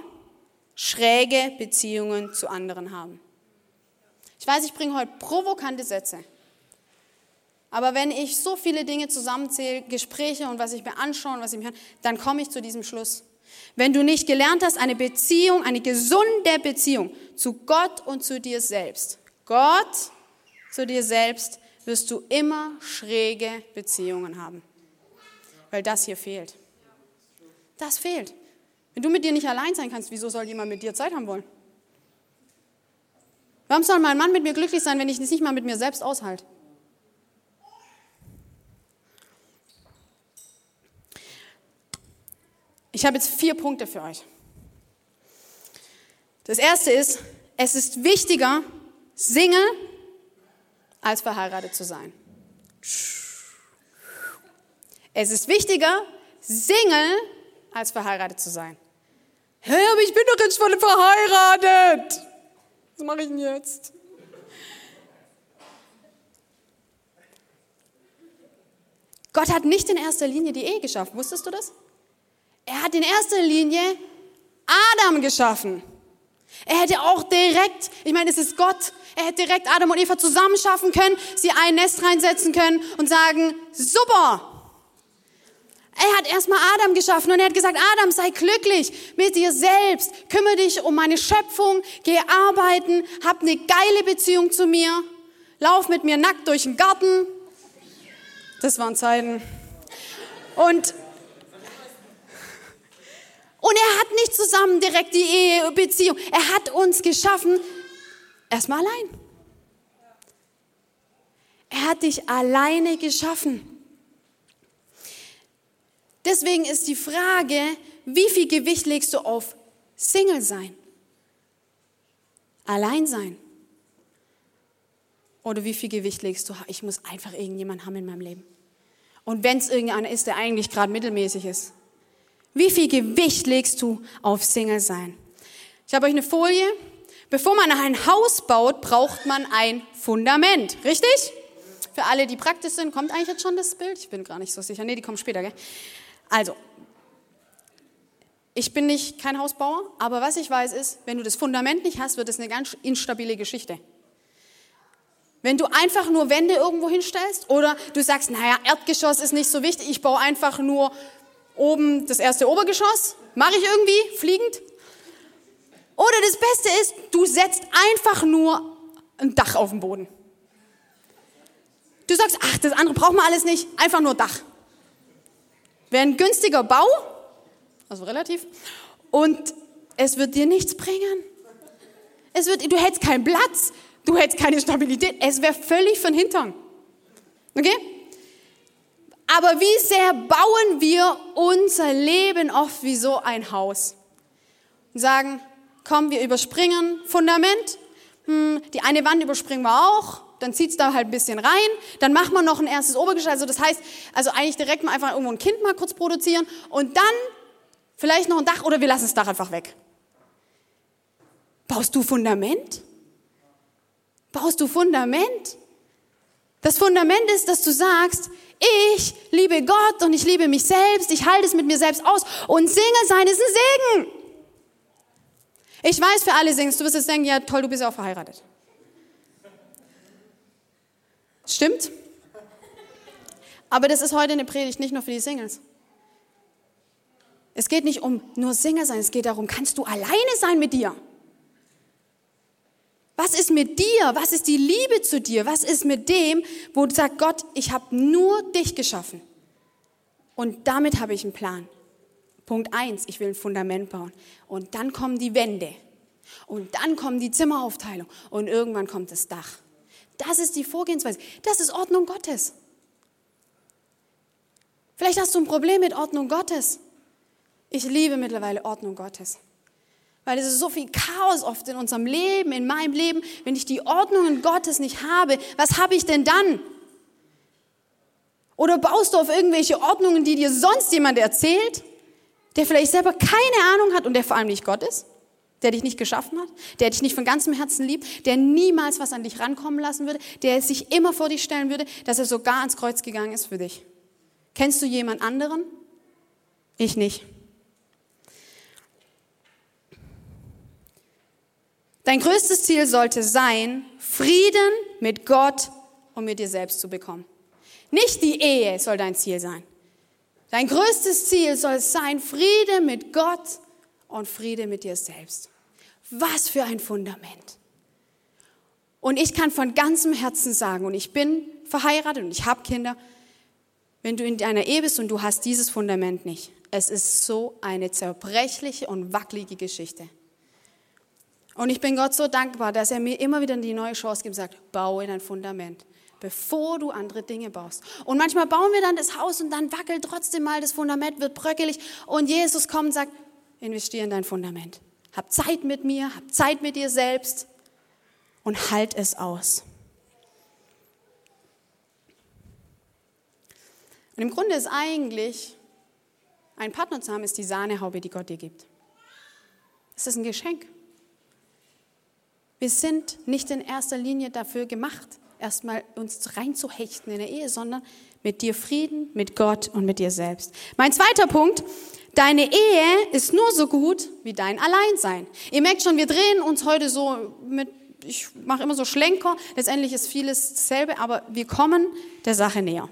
schräge Beziehungen zu anderen haben. Ich weiß, ich bringe heute provokante Sätze. Aber wenn ich so viele Dinge zusammenzähle, Gespräche und was ich mir anschaue und was ich mir höre, dann komme ich zu diesem Schluss. Wenn du nicht gelernt hast, eine Beziehung, eine gesunde Beziehung zu Gott und zu dir selbst, Gott zu dir selbst, wirst du immer schräge Beziehungen haben. Weil das hier fehlt. Das fehlt. Wenn du mit dir nicht allein sein kannst, wieso soll jemand mit dir Zeit haben wollen? Warum soll mein Mann mit mir glücklich sein, wenn ich es nicht mal mit mir selbst aushalte? Ich habe jetzt vier Punkte für euch. Das erste ist, es ist wichtiger, Single als verheiratet zu sein. Es ist wichtiger, Single als verheiratet zu sein. Hä, aber ich bin doch jetzt schon verheiratet. Was mache ich denn jetzt? Gott hat nicht in erster Linie die Ehe geschaffen. Wusstest du das? Er hat in erster Linie Adam geschaffen. Er hätte auch direkt, ich meine, es ist Gott, er hätte direkt Adam und Eva zusammenschaffen können, sie ein Nest reinsetzen können und sagen, super. Er hat erstmal Adam geschaffen und er hat gesagt, Adam, sei glücklich mit dir selbst, kümmere dich um meine Schöpfung, geh arbeiten, hab eine geile Beziehung zu mir, lauf mit mir nackt durch den Garten. Das waren Zeiten. Und und er hat nicht zusammen direkt die Ehebeziehung. Er hat uns geschaffen, erstmal allein. Er hat dich alleine geschaffen. Deswegen ist die Frage, wie viel Gewicht legst du auf Single sein? Allein sein? Oder wie viel Gewicht legst du, ich muss einfach irgendjemanden haben in meinem Leben? Und wenn es irgendeiner ist, der eigentlich gerade mittelmäßig ist, wie viel Gewicht legst du auf Single sein? Ich habe euch eine Folie. Bevor man ein Haus baut, braucht man ein Fundament. Richtig? Für alle, die praktisch sind, kommt eigentlich jetzt schon das Bild? Ich bin gar nicht so sicher. Nee, die kommen später, gell? Also, Ich bin nicht kein Hausbauer, aber was ich weiß ist, wenn du das Fundament nicht hast, wird es eine ganz instabile Geschichte. Wenn du einfach nur Wände irgendwo hinstellst oder du sagst, naja, Erdgeschoss ist nicht so wichtig, ich baue einfach nur oben das erste Obergeschoss, mache ich irgendwie fliegend. Oder das Beste ist, du setzt einfach nur ein Dach auf den Boden. Du sagst, ach, das andere braucht man alles nicht, einfach nur Dach. Wäre ein günstiger Bau, also relativ, und es wird dir nichts bringen. Es wird, du hättest keinen Platz, du hättest keine Stabilität, es wäre völlig von Hintern. Okay? Aber wie sehr bauen wir unser Leben oft wie so ein Haus? Und sagen, komm, wir überspringen Fundament, hm, die eine Wand überspringen wir auch, dann zieht es da halt ein bisschen rein, dann machen wir noch ein erstes Obergeschoss, also das heißt, also eigentlich direkt mal einfach irgendwo ein Kind mal kurz produzieren und dann vielleicht noch ein Dach oder wir lassen das Dach einfach weg. Baust du Fundament? Baust du Fundament? Das Fundament ist, dass du sagst, ich liebe Gott und ich liebe mich selbst, ich halte es mit mir selbst aus und singe sein ist ein Segen. Ich weiß, für alle singst, du wirst jetzt denken, ja toll, du bist ja auch verheiratet. Stimmt? Aber das ist heute eine Predigt nicht nur für die Singles. Es geht nicht um nur Singer sein, es geht darum, kannst du alleine sein mit dir? Was ist mit dir? Was ist die Liebe zu dir? Was ist mit dem, wo du sagst, Gott, ich habe nur dich geschaffen. Und damit habe ich einen Plan. Punkt eins, ich will ein Fundament bauen. Und dann kommen die Wände. Und dann kommen die Zimmeraufteilung. Und irgendwann kommt das Dach. Das ist die Vorgehensweise. Das ist Ordnung Gottes. Vielleicht hast du ein Problem mit Ordnung Gottes. Ich liebe mittlerweile Ordnung Gottes. Weil es ist so viel Chaos oft in unserem Leben, in meinem Leben. Wenn ich die Ordnungen Gottes nicht habe, was habe ich denn dann? Oder baust du auf irgendwelche Ordnungen, die dir sonst jemand erzählt, der vielleicht selber keine Ahnung hat und der vor allem nicht Gott ist? Der dich nicht geschaffen hat, der dich nicht von ganzem Herzen liebt, der niemals was an dich rankommen lassen würde, der sich immer vor dich stellen würde, dass er sogar ans Kreuz gegangen ist für dich. Kennst du jemand anderen? Ich nicht. Dein größtes Ziel sollte sein, Frieden mit Gott und mit dir selbst zu bekommen. Nicht die Ehe soll dein Ziel sein. Dein größtes Ziel soll sein, Friede mit Gott und Friede mit dir selbst. Was für ein Fundament. Und ich kann von ganzem Herzen sagen, und ich bin verheiratet und ich habe Kinder, wenn du in deiner Ehe bist und du hast dieses Fundament nicht, es ist so eine zerbrechliche und wackelige Geschichte. Und ich bin Gott so dankbar, dass er mir immer wieder die neue Chance gibt und sagt, baue dein Fundament, bevor du andere Dinge baust. Und manchmal bauen wir dann das Haus und dann wackelt trotzdem mal das Fundament, wird bröckelig und Jesus kommt und sagt, investiere in dein Fundament. Hab Zeit mit mir, hab Zeit mit dir selbst und halt es aus. Und im Grunde ist eigentlich, ein Partner zu haben, ist die Sahnehaube, die Gott dir gibt. Es ist ein Geschenk. Wir sind nicht in erster Linie dafür gemacht, erstmal uns reinzuhechten in der Ehe, sondern mit dir Frieden, mit Gott und mit dir selbst. Mein zweiter Punkt, deine Ehe ist nur so gut wie dein Alleinsein. Ihr merkt schon, wir drehen uns heute so mit, ich mache immer so Schlenker, letztendlich ist vieles dasselbe, aber wir kommen der Sache näher.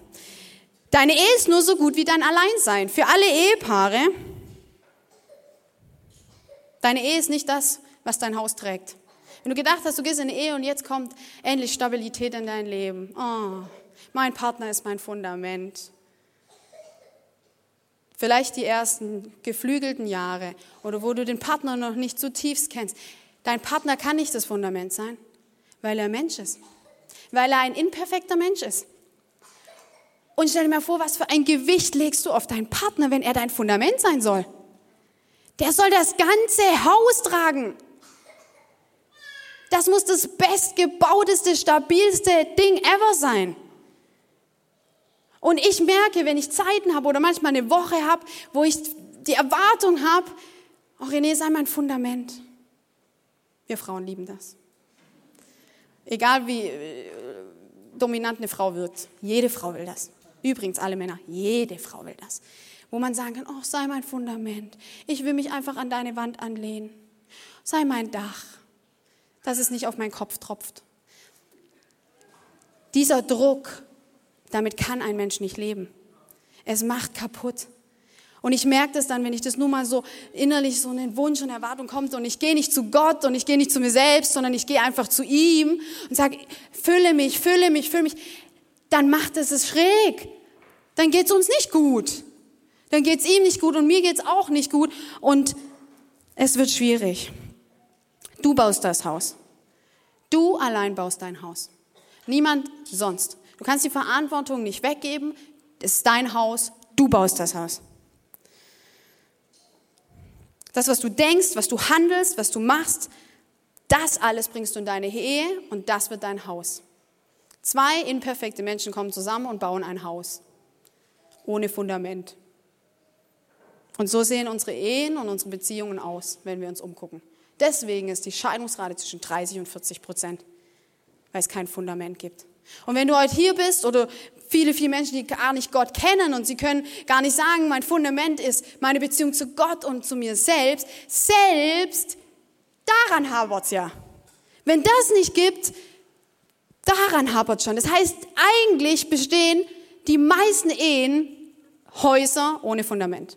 Deine Ehe ist nur so gut wie dein Alleinsein. Für alle Ehepaare, deine Ehe ist nicht das, was dein Haus trägt. Wenn du gedacht hast, du gehst in eine Ehe und jetzt kommt endlich Stabilität in dein Leben. Oh, mein Partner ist mein Fundament. Vielleicht die ersten geflügelten Jahre oder wo du den Partner noch nicht zutiefst kennst. Dein Partner kann nicht das Fundament sein, weil er Mensch ist. Weil er ein imperfekter Mensch ist. Und stell dir mal vor, was für ein Gewicht legst du auf deinen Partner, wenn er dein Fundament sein soll. Der soll das ganze Haus tragen. Das muss das bestgebauteste, stabilste Ding ever sein. Und ich merke, wenn ich Zeiten habe oder manchmal eine Woche habe, wo ich die Erwartung habe, oh René, sei mein Fundament. Wir Frauen lieben das. Egal wie äh, dominant eine Frau wird, jede Frau will das. Übrigens alle Männer, jede Frau will das. wo man sagen kann, oh, sei mein Fundament. Ich will mich einfach an deine Wand anlehnen. Sei mein Dach, dass es nicht auf meinen Kopf tropft. Dieser Druck, damit kann ein Mensch nicht leben. Es macht kaputt. Und ich merke das dann, wenn ich das nur mal so innerlich so einen Wunsch und Erwartung kommt und ich gehe nicht zu Gott und ich gehe nicht zu mir selbst, sondern ich gehe einfach zu ihm und sage, fülle mich, fülle mich, fülle mich, dann macht es es schräg. Dann geht es uns nicht gut. Dann geht es ihm nicht gut und mir geht es auch nicht gut und es wird schwierig. Du baust das Haus. Du allein baust dein Haus. Niemand sonst. Du kannst die Verantwortung nicht weggeben. Es ist dein Haus. Du baust das Haus. Das, was du denkst, was du handelst, was du machst, das alles bringst du in deine Ehe und das wird dein Haus. Zwei imperfekte Menschen kommen zusammen und bauen ein Haus ohne Fundament. Und so sehen unsere Ehen und unsere Beziehungen aus, wenn wir uns umgucken. Deswegen ist die Scheidungsrate zwischen 30 und 40 Prozent, weil es kein Fundament gibt. Und wenn du heute hier bist oder viele, viele Menschen, die gar nicht Gott kennen und sie können gar nicht sagen, mein Fundament ist meine Beziehung zu Gott und zu mir selbst, selbst daran hapert es ja. Wenn das nicht gibt, daran hapert schon. Das heißt, eigentlich bestehen die meisten Ehen Häuser ohne Fundament.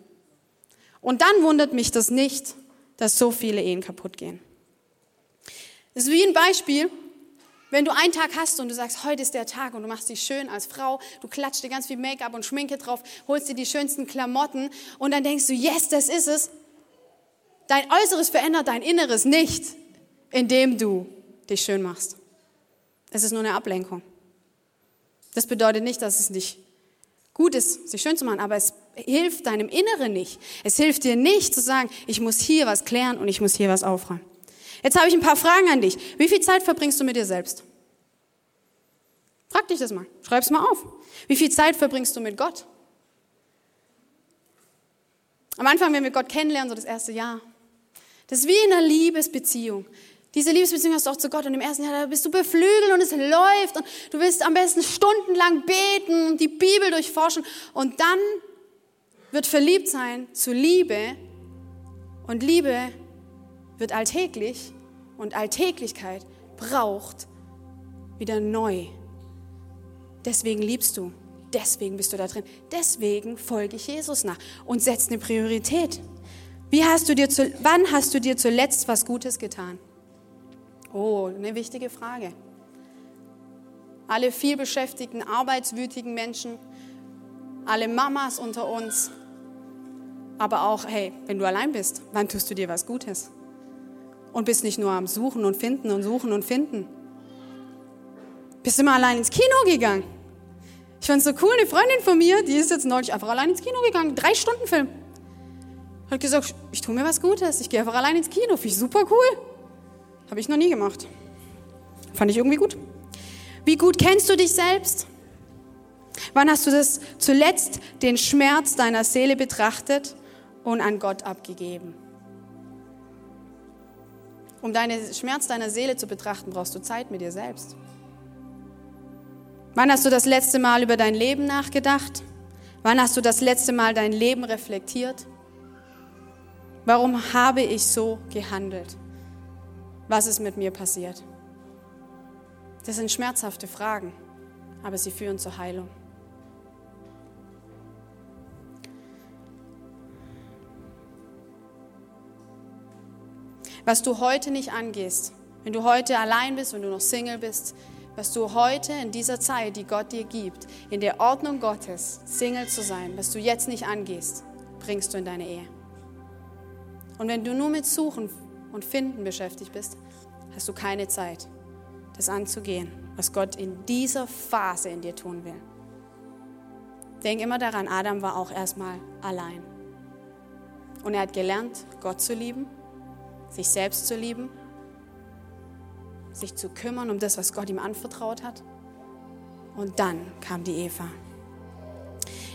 Und dann wundert mich das nicht, dass so viele Ehen kaputt gehen. Das ist wie ein Beispiel, wenn du einen Tag hast und du sagst, heute ist der Tag und du machst dich schön als Frau, du klatscht dir ganz viel Make-up und Schminke drauf, holst dir die schönsten Klamotten und dann denkst du, yes, das ist es. Dein Äußeres verändert dein Inneres nicht, indem du dich schön machst. Es ist nur eine Ablenkung. Das bedeutet nicht, dass es nicht gut ist, sich schön zu machen, aber es hilft deinem Inneren nicht. Es hilft dir nicht zu sagen, ich muss hier was klären und ich muss hier was aufräumen. Jetzt habe ich ein paar Fragen an dich. Wie viel Zeit verbringst du mit dir selbst? Frag dich das mal. Schreib es mal auf. Wie viel Zeit verbringst du mit Gott? Am Anfang, wenn wir Gott kennenlernen, so das erste Jahr. Das ist wie in einer Liebesbeziehung. Diese Liebesbeziehung hast du auch zu Gott und im ersten Jahr da bist du beflügelt und es läuft und du willst am besten stundenlang beten und die Bibel durchforschen und dann wird verliebt sein zu Liebe und Liebe wird alltäglich und Alltäglichkeit braucht wieder neu. Deswegen liebst du, deswegen bist du da drin, deswegen folge ich Jesus nach und setze eine Priorität. Wie hast du dir zu, wann hast du dir zuletzt was Gutes getan? Oh, eine wichtige Frage. Alle vielbeschäftigten, arbeitswütigen Menschen, alle Mamas unter uns, aber auch, hey, wenn du allein bist, wann tust du dir was Gutes? und bist nicht nur am Suchen und Finden und Suchen und Finden. Bist immer allein ins Kino gegangen. Ich fand es so cool, eine Freundin von mir, die ist jetzt neulich einfach allein ins Kino gegangen, drei Stunden Film. Hat gesagt, ich tue mir was Gutes, ich gehe einfach allein ins Kino, finde ich super cool. Habe ich noch nie gemacht. Fand ich irgendwie gut. Wie gut kennst du dich selbst? Wann hast du das zuletzt den Schmerz deiner Seele betrachtet und an Gott abgegeben? Um deinen Schmerz deiner Seele zu betrachten, brauchst du Zeit mit dir selbst. Wann hast du das letzte Mal über dein Leben nachgedacht? Wann hast du das letzte Mal dein Leben reflektiert? Warum habe ich so gehandelt? Was ist mit mir passiert? Das sind schmerzhafte Fragen, aber sie führen zur Heilung. Was du heute nicht angehst, wenn du heute allein bist, wenn du noch Single bist, was du heute in dieser Zeit, die Gott dir gibt, in der Ordnung Gottes, Single zu sein, was du jetzt nicht angehst, bringst du in deine Ehe. Und wenn du nur mit Suchen und Finden beschäftigt bist, hast du keine Zeit, das anzugehen, was Gott in dieser Phase in dir tun will. Denk immer daran, Adam war auch erstmal allein. Und er hat gelernt, Gott zu lieben sich selbst zu lieben, sich zu kümmern um das, was Gott ihm anvertraut hat. Und dann kam die Eva.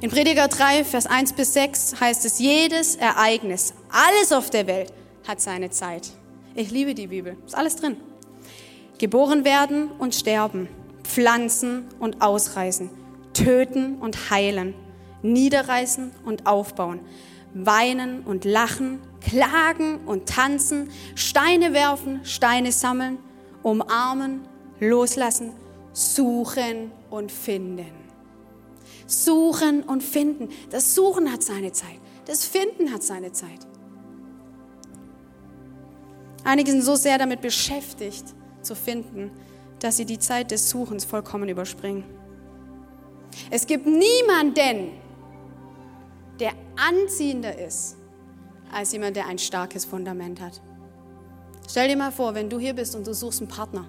In Prediger 3, Vers 1 bis 6 heißt es, jedes Ereignis, alles auf der Welt hat seine Zeit. Ich liebe die Bibel, ist alles drin. Geboren werden und sterben, pflanzen und ausreißen, töten und heilen, niederreißen und aufbauen, weinen und lachen, klagen und tanzen, Steine werfen, Steine sammeln, umarmen, loslassen, suchen und finden. Suchen und finden. Das Suchen hat seine Zeit. Das Finden hat seine Zeit. Einige sind so sehr damit beschäftigt zu finden, dass sie die Zeit des Suchens vollkommen überspringen. Es gibt niemanden, der anziehender ist als jemand, der ein starkes Fundament hat. Stell dir mal vor, wenn du hier bist und du suchst einen Partner.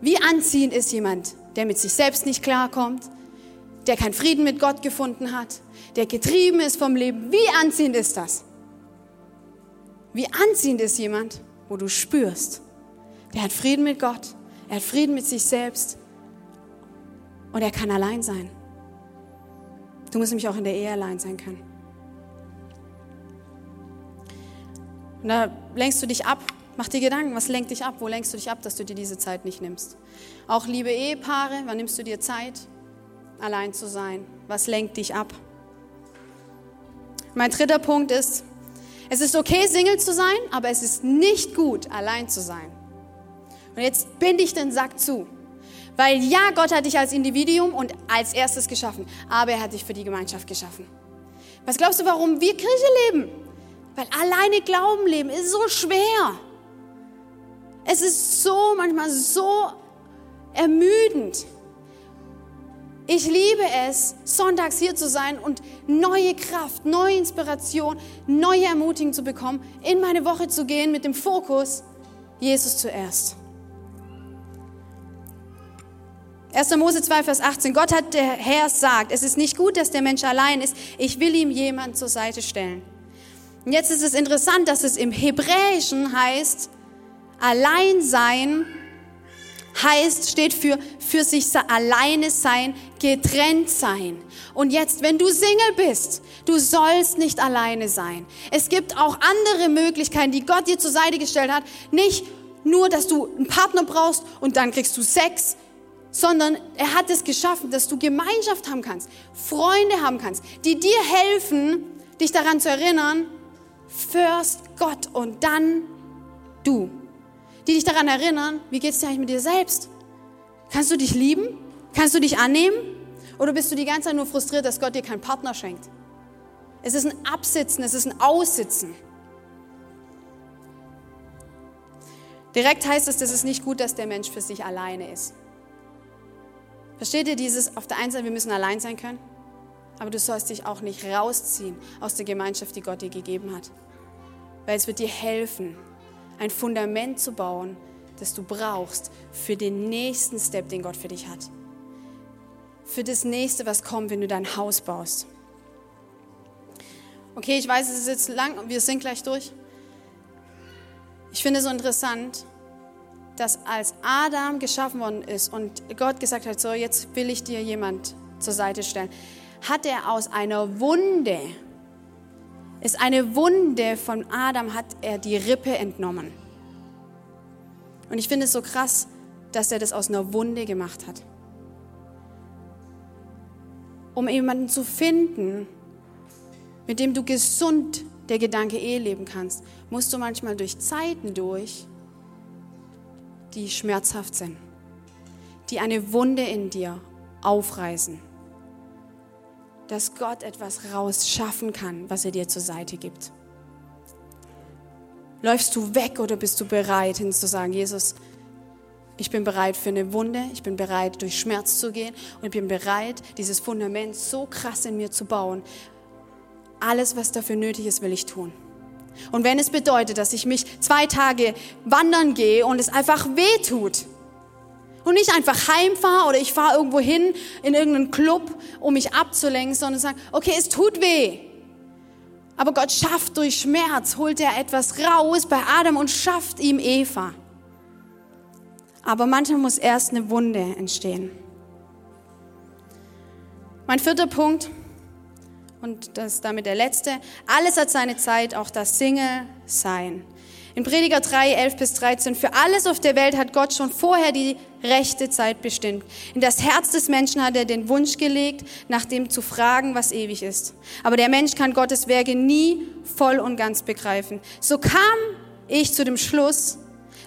Wie anziehend ist jemand, der mit sich selbst nicht klarkommt, der keinen Frieden mit Gott gefunden hat, der getrieben ist vom Leben. Wie anziehend ist das? Wie anziehend ist jemand, wo du spürst, der hat Frieden mit Gott, er hat Frieden mit sich selbst und er kann allein sein. Du musst nämlich auch in der Ehe allein sein können. Und da lenkst du dich ab. Mach dir Gedanken, was lenkt dich ab? Wo lenkst du dich ab, dass du dir diese Zeit nicht nimmst? Auch liebe Ehepaare, wann nimmst du dir Zeit, allein zu sein? Was lenkt dich ab? Mein dritter Punkt ist, es ist okay, Single zu sein, aber es ist nicht gut, allein zu sein. Und jetzt binde ich den Sack zu. Weil ja, Gott hat dich als Individuum und als erstes geschaffen, aber er hat dich für die Gemeinschaft geschaffen. Was glaubst du, warum wir Kirche leben? Weil alleine Glauben leben ist so schwer. Es ist so manchmal so ermüdend. Ich liebe es, sonntags hier zu sein und neue Kraft, neue Inspiration, neue Ermutigung zu bekommen, in meine Woche zu gehen mit dem Fokus Jesus zuerst. 1. Mose 2, Vers 18. Gott hat der Herr sagt, es ist nicht gut, dass der Mensch allein ist. Ich will ihm jemand zur Seite stellen. Und jetzt ist es interessant, dass es im Hebräischen heißt, allein sein heißt, steht für für sich alleine sein, getrennt sein. Und jetzt, wenn du Single bist, du sollst nicht alleine sein. Es gibt auch andere Möglichkeiten, die Gott dir zur Seite gestellt hat. Nicht nur, dass du einen Partner brauchst und dann kriegst du Sex sondern er hat es geschaffen, dass du Gemeinschaft haben kannst, Freunde haben kannst, die dir helfen, dich daran zu erinnern, first Gott und dann du. Die dich daran erinnern, wie geht es dir eigentlich mit dir selbst? Kannst du dich lieben? Kannst du dich annehmen? Oder bist du die ganze Zeit nur frustriert, dass Gott dir keinen Partner schenkt? Es ist ein Absitzen, es ist ein Aussitzen. Direkt heißt es, es nicht gut, dass der Mensch für sich alleine ist. Versteht ihr dieses, auf der einen Seite, wir müssen allein sein können, aber du sollst dich auch nicht rausziehen aus der Gemeinschaft, die Gott dir gegeben hat. Weil es wird dir helfen, ein Fundament zu bauen, das du brauchst für den nächsten Step, den Gott für dich hat. Für das nächste, was kommt, wenn du dein Haus baust. Okay, ich weiß, es ist jetzt lang und wir sind gleich durch. Ich finde es so interessant, dass als Adam geschaffen worden ist und Gott gesagt hat, so jetzt will ich dir jemand zur Seite stellen, hat er aus einer Wunde, ist eine Wunde von Adam, hat er die Rippe entnommen. Und ich finde es so krass, dass er das aus einer Wunde gemacht hat. Um jemanden zu finden, mit dem du gesund der Gedanke Ehe leben kannst, musst du manchmal durch Zeiten durch, die schmerzhaft sind, die eine Wunde in dir aufreißen, dass Gott etwas rausschaffen kann, was er dir zur Seite gibt. Läufst du weg oder bist du bereit, hin zu sagen, Jesus, ich bin bereit für eine Wunde, ich bin bereit, durch Schmerz zu gehen und ich bin bereit, dieses Fundament so krass in mir zu bauen. Alles, was dafür nötig ist, will ich tun. Und wenn es bedeutet, dass ich mich zwei Tage wandern gehe und es einfach weh tut und nicht einfach heimfahre oder ich fahre irgendwo hin in irgendeinen Club, um mich abzulenken, sondern sagen, okay, es tut weh. Aber Gott schafft durch Schmerz, holt er etwas raus bei Adam und schafft ihm Eva. Aber manchmal muss erst eine Wunde entstehen. Mein vierter Punkt, und das ist damit der letzte. Alles hat seine Zeit, auch das Single-Sein. In Prediger 3, 11 bis 13, für alles auf der Welt hat Gott schon vorher die rechte Zeit bestimmt. In das Herz des Menschen hat er den Wunsch gelegt, nach dem zu fragen, was ewig ist. Aber der Mensch kann Gottes Werke nie voll und ganz begreifen. So kam ich zu dem Schluss,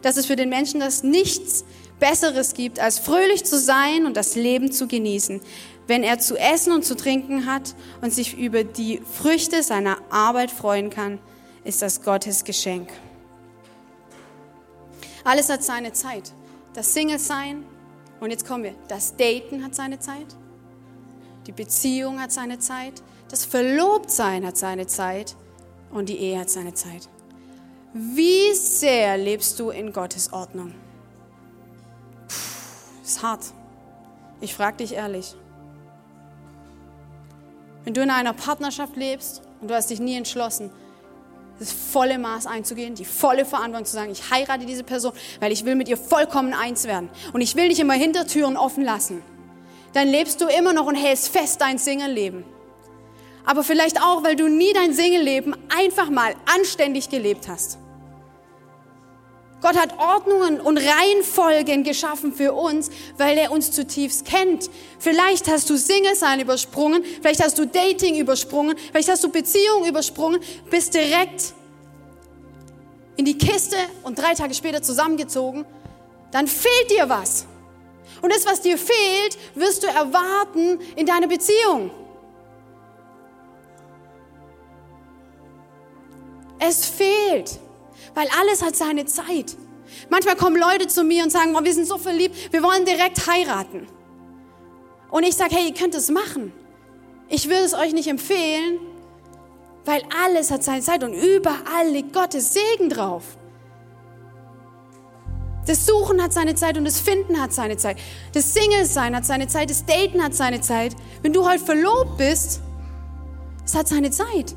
dass es für den Menschen das nichts Besseres gibt, als fröhlich zu sein und das Leben zu genießen, wenn er zu essen und zu trinken hat und sich über die Früchte seiner Arbeit freuen kann, ist das Gottes Geschenk. Alles hat seine Zeit. Das Single-Sein, und jetzt kommen wir, das Daten hat seine Zeit, die Beziehung hat seine Zeit, das Verlobtsein hat seine Zeit und die Ehe hat seine Zeit. Wie sehr lebst du in Gottes Ordnung? Puh, ist hart. Ich frage dich ehrlich. Wenn du in einer Partnerschaft lebst und du hast dich nie entschlossen, das volle Maß einzugehen, die volle Verantwortung zu sagen, ich heirate diese Person, weil ich will mit ihr vollkommen eins werden und ich will nicht immer Hintertüren offen lassen, dann lebst du immer noch und hältst fest dein Single-Leben. Aber vielleicht auch, weil du nie dein Single-Leben einfach mal anständig gelebt hast. Gott hat Ordnungen und Reihenfolgen geschaffen für uns, weil er uns zutiefst kennt. Vielleicht hast du Single-Sein übersprungen, vielleicht hast du Dating übersprungen, vielleicht hast du Beziehung übersprungen, bist direkt in die Kiste und drei Tage später zusammengezogen. Dann fehlt dir was. Und das, was dir fehlt, wirst du erwarten in deiner Beziehung. Es fehlt weil alles hat seine Zeit. Manchmal kommen Leute zu mir und sagen, oh, wir sind so verliebt, wir wollen direkt heiraten. Und ich sage, hey, ihr könnt es machen. Ich würde es euch nicht empfehlen, weil alles hat seine Zeit und überall liegt Gottes Segen drauf. Das Suchen hat seine Zeit und das Finden hat seine Zeit. Das Single-Sein hat seine Zeit, das Daten hat seine Zeit. Wenn du heute verlobt bist, es hat seine Zeit.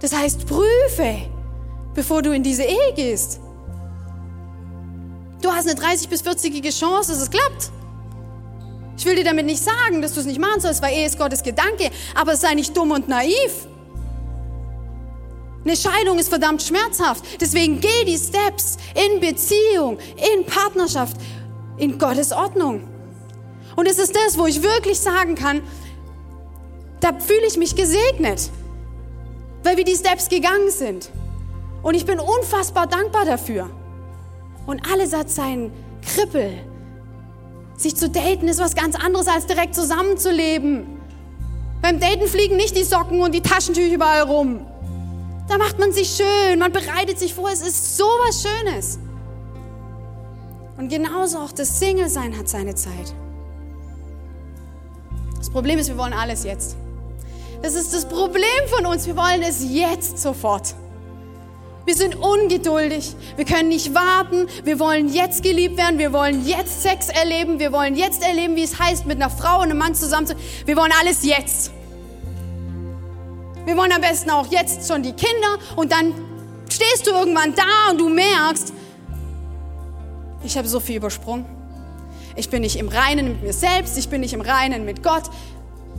Das heißt, prüfe, bevor du in diese Ehe gehst. Du hast eine 30 bis 40-ige Chance, dass es klappt. Ich will dir damit nicht sagen, dass du es nicht machen sollst, weil Ehe ist Gottes Gedanke, aber sei nicht dumm und naiv. Eine Scheidung ist verdammt schmerzhaft. Deswegen geh die Steps in Beziehung, in Partnerschaft, in Gottes Ordnung. Und es ist das, wo ich wirklich sagen kann, da fühle ich mich gesegnet, weil wir die Steps gegangen sind. Und ich bin unfassbar dankbar dafür. Und alles hat seinen Krippel. Sich zu daten ist was ganz anderes, als direkt zusammenzuleben. Beim Daten fliegen nicht die Socken und die Taschentücher überall rum. Da macht man sich schön, man bereitet sich vor, es ist so was Schönes. Und genauso auch das Single-Sein hat seine Zeit. Das Problem ist, wir wollen alles jetzt. Das ist das Problem von uns, wir wollen es jetzt sofort. Wir sind ungeduldig. Wir können nicht warten. Wir wollen jetzt geliebt werden. Wir wollen jetzt Sex erleben. Wir wollen jetzt erleben, wie es heißt, mit einer Frau und einem Mann zusammen zu. Wir wollen alles jetzt. Wir wollen am besten auch jetzt schon die Kinder und dann stehst du irgendwann da und du merkst, ich habe so viel übersprungen. Ich bin nicht im Reinen mit mir selbst. Ich bin nicht im Reinen mit Gott.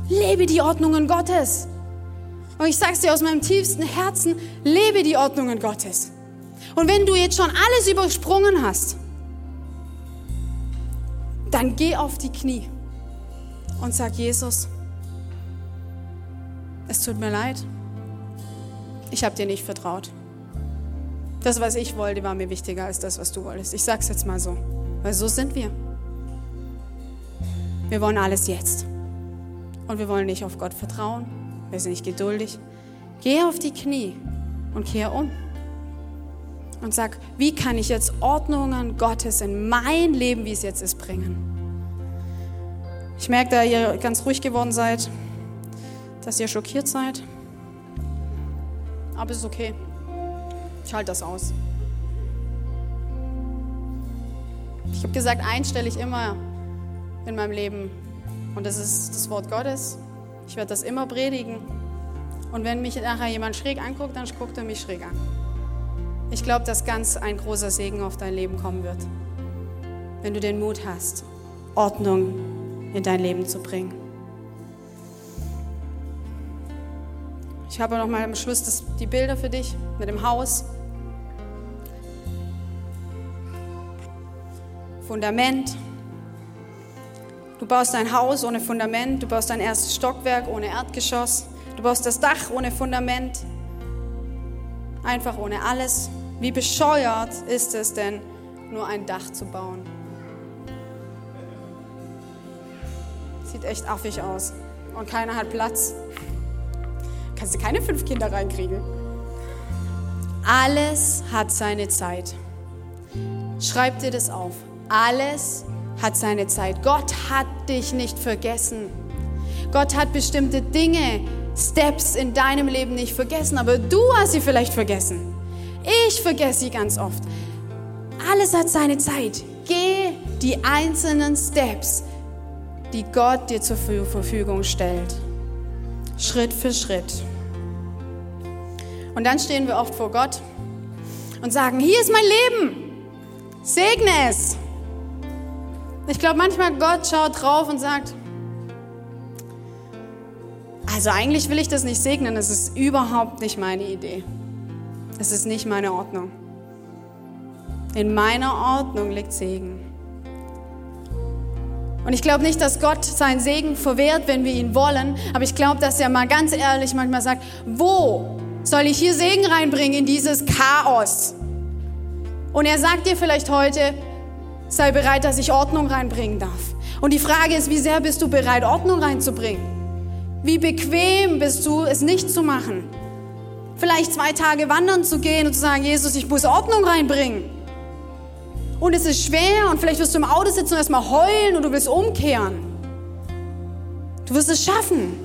Lebe die Ordnungen Gottes. Und ich sage es dir aus meinem tiefsten Herzen, lebe die Ordnungen Gottes. Und wenn du jetzt schon alles übersprungen hast, dann geh auf die Knie und sag Jesus, es tut mir leid, ich habe dir nicht vertraut. Das, was ich wollte, war mir wichtiger als das, was du wolltest. Ich sag's jetzt mal so, weil so sind wir. Wir wollen alles jetzt. Und wir wollen nicht auf Gott vertrauen wir sind nicht geduldig. Geh auf die Knie und kehre um. Und sag, wie kann ich jetzt Ordnungen Gottes in mein Leben, wie es jetzt ist, bringen? Ich merke, da ihr ganz ruhig geworden seid, dass ihr schockiert seid. Aber es ist okay. Ich halte das aus. Ich habe gesagt, eins stelle ich immer in meinem Leben. Und das ist das Wort Gottes. Ich werde das immer predigen. Und wenn mich nachher jemand schräg anguckt, dann guckt er mich schräg an. Ich glaube, dass ganz ein großer Segen auf dein Leben kommen wird, wenn du den Mut hast, Ordnung in dein Leben zu bringen. Ich habe noch mal am Schluss das, die Bilder für dich mit dem Haus. Fundament, Du baust ein Haus ohne Fundament, du baust dein erstes Stockwerk ohne Erdgeschoss, du baust das Dach ohne Fundament, einfach ohne alles. Wie bescheuert ist es denn, nur ein Dach zu bauen? Sieht echt affig aus und keiner hat Platz. Kannst du keine fünf Kinder reinkriegen. Alles hat seine Zeit. Schreib dir das auf. Alles hat seine Zeit. Gott hat dich nicht vergessen. Gott hat bestimmte Dinge, Steps in deinem Leben nicht vergessen, aber du hast sie vielleicht vergessen. Ich vergesse sie ganz oft. Alles hat seine Zeit. Geh die einzelnen Steps, die Gott dir zur Verfügung stellt. Schritt für Schritt. Und dann stehen wir oft vor Gott und sagen, hier ist mein Leben. Segne es. Ich glaube, manchmal Gott schaut drauf und sagt, also eigentlich will ich das nicht segnen, es ist überhaupt nicht meine Idee. Es ist nicht meine Ordnung. In meiner Ordnung liegt Segen. Und ich glaube nicht, dass Gott seinen Segen verwehrt, wenn wir ihn wollen, aber ich glaube, dass er mal ganz ehrlich manchmal sagt, wo soll ich hier Segen reinbringen in dieses Chaos? Und er sagt dir vielleicht heute, sei bereit, dass ich Ordnung reinbringen darf. Und die Frage ist, wie sehr bist du bereit, Ordnung reinzubringen? Wie bequem bist du, es nicht zu machen? Vielleicht zwei Tage wandern zu gehen und zu sagen, Jesus, ich muss Ordnung reinbringen. Und es ist schwer und vielleicht wirst du im Auto sitzen und erstmal heulen und du willst umkehren. Du wirst es schaffen.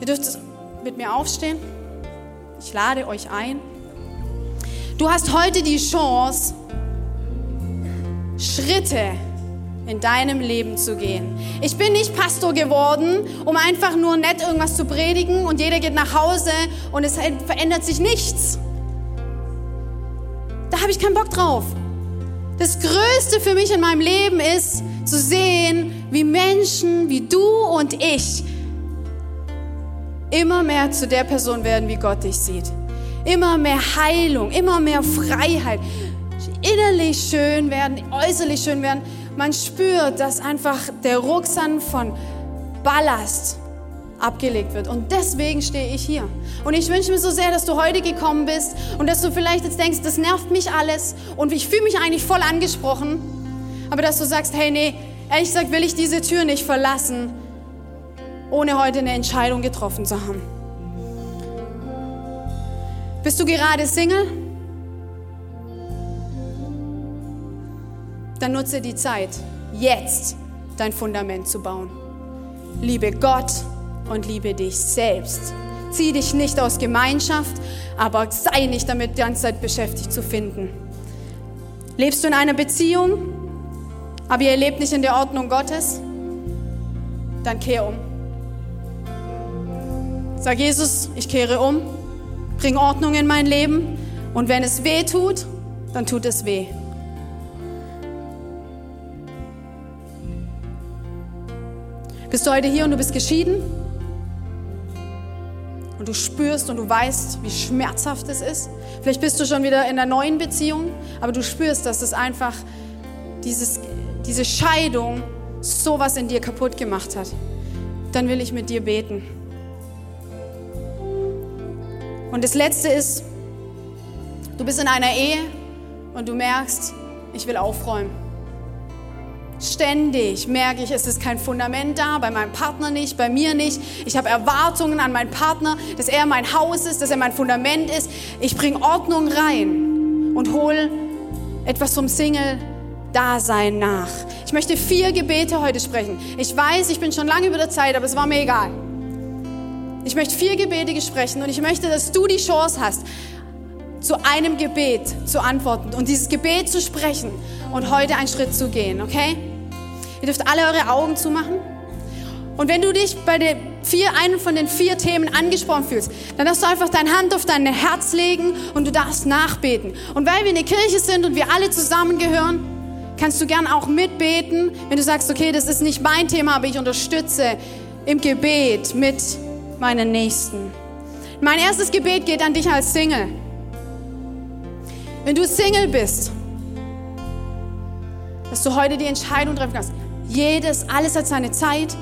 Ihr dürft mit mir aufstehen. Ich lade euch ein. Du hast heute die Chance, Schritte in deinem Leben zu gehen. Ich bin nicht Pastor geworden, um einfach nur nett irgendwas zu predigen und jeder geht nach Hause und es verändert sich nichts. Da habe ich keinen Bock drauf. Das Größte für mich in meinem Leben ist zu sehen, wie Menschen wie du und ich immer mehr zu der Person werden, wie Gott dich sieht. Immer mehr Heilung, immer mehr Freiheit. Innerlich schön werden, äußerlich schön werden. Man spürt, dass einfach der Rucksack von Ballast abgelegt wird. Und deswegen stehe ich hier. Und ich wünsche mir so sehr, dass du heute gekommen bist und dass du vielleicht jetzt denkst, das nervt mich alles und ich fühle mich eigentlich voll angesprochen. Aber dass du sagst, hey, nee, ehrlich gesagt will ich diese Tür nicht verlassen, ohne heute eine Entscheidung getroffen zu haben. Bist du gerade Single? Dann nutze die Zeit, jetzt dein Fundament zu bauen. Liebe Gott und liebe dich selbst. Zieh dich nicht aus Gemeinschaft, aber sei nicht damit die ganze Zeit beschäftigt zu finden. Lebst du in einer Beziehung, aber ihr lebt nicht in der Ordnung Gottes? Dann kehr um. Sag Jesus, ich kehre um Bring Ordnung in mein Leben. Und wenn es weh tut, dann tut es weh. Bist du heute hier und du bist geschieden? Und du spürst und du weißt, wie schmerzhaft es ist? Vielleicht bist du schon wieder in einer neuen Beziehung, aber du spürst, dass es einfach dieses, diese Scheidung sowas in dir kaputt gemacht hat. Dann will ich mit dir beten. Und das Letzte ist, du bist in einer Ehe und du merkst, ich will aufräumen. Ständig merke ich, es ist kein Fundament da, bei meinem Partner nicht, bei mir nicht. Ich habe Erwartungen an meinen Partner, dass er mein Haus ist, dass er mein Fundament ist. Ich bringe Ordnung rein und hole etwas vom Single-Dasein nach. Ich möchte vier Gebete heute sprechen. Ich weiß, ich bin schon lange über der Zeit, aber es war mir egal. Ich möchte vier Gebete sprechen und ich möchte, dass du die Chance hast, zu einem Gebet zu antworten und dieses Gebet zu sprechen und heute einen Schritt zu gehen, okay? Ihr dürft alle eure Augen zumachen. Und wenn du dich bei den vier, einen von den vier Themen angesprochen fühlst, dann darfst du einfach deine Hand auf dein Herz legen und du darfst nachbeten. Und weil wir eine Kirche sind und wir alle zusammengehören, kannst du gern auch mitbeten, wenn du sagst, okay, das ist nicht mein Thema, aber ich unterstütze im Gebet mit meinen Nächsten. Mein erstes Gebet geht an dich als Single. Wenn du Single bist, dass du heute die Entscheidung treffen kannst. Jedes, alles hat seine Zeit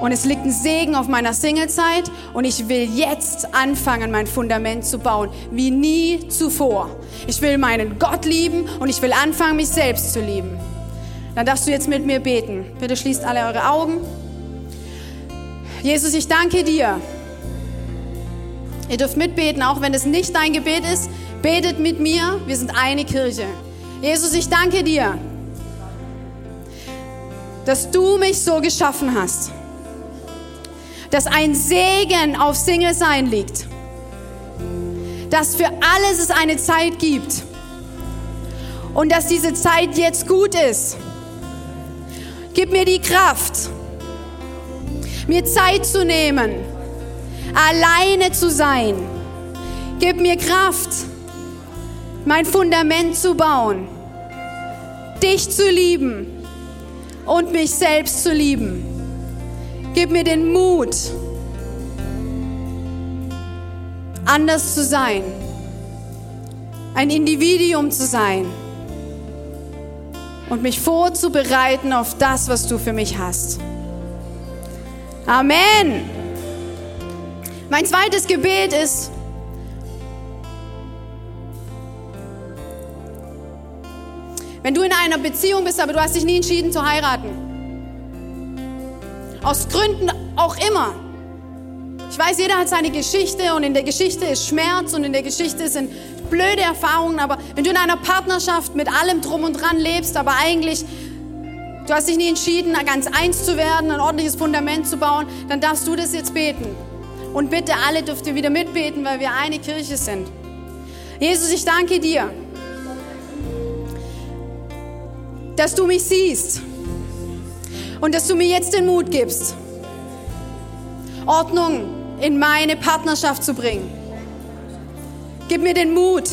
und es liegt ein Segen auf meiner Singlezeit und ich will jetzt anfangen, mein Fundament zu bauen, wie nie zuvor. Ich will meinen Gott lieben und ich will anfangen, mich selbst zu lieben. Dann darfst du jetzt mit mir beten. Bitte schließt alle eure Augen. Jesus, ich danke dir. Ihr dürft mitbeten, auch wenn es nicht dein Gebet ist. Betet mit mir. Wir sind eine Kirche. Jesus, ich danke dir, dass du mich so geschaffen hast dass ein Segen auf Single sein liegt. Dass für alles es eine Zeit gibt. Und dass diese Zeit jetzt gut ist. Gib mir die Kraft, mir Zeit zu nehmen, alleine zu sein. Gib mir Kraft, mein Fundament zu bauen, dich zu lieben und mich selbst zu lieben. Gib mir den Mut, anders zu sein, ein Individuum zu sein und mich vorzubereiten auf das, was du für mich hast. Amen. Mein zweites Gebet ist, wenn du in einer Beziehung bist, aber du hast dich nie entschieden zu heiraten, aus Gründen auch immer. Ich weiß, jeder hat seine Geschichte und in der Geschichte ist Schmerz und in der Geschichte sind blöde Erfahrungen, aber wenn du in einer Partnerschaft mit allem drum und dran lebst, aber eigentlich du hast dich nie entschieden, ganz eins zu werden, ein ordentliches Fundament zu bauen, dann darfst du das jetzt beten. Und bitte alle dürft ihr wieder mitbeten, weil wir eine Kirche sind. Jesus, ich danke dir, dass du mich siehst und dass du mir jetzt den Mut gibst, Ordnung in meine Partnerschaft zu bringen. Gib mir den Mut,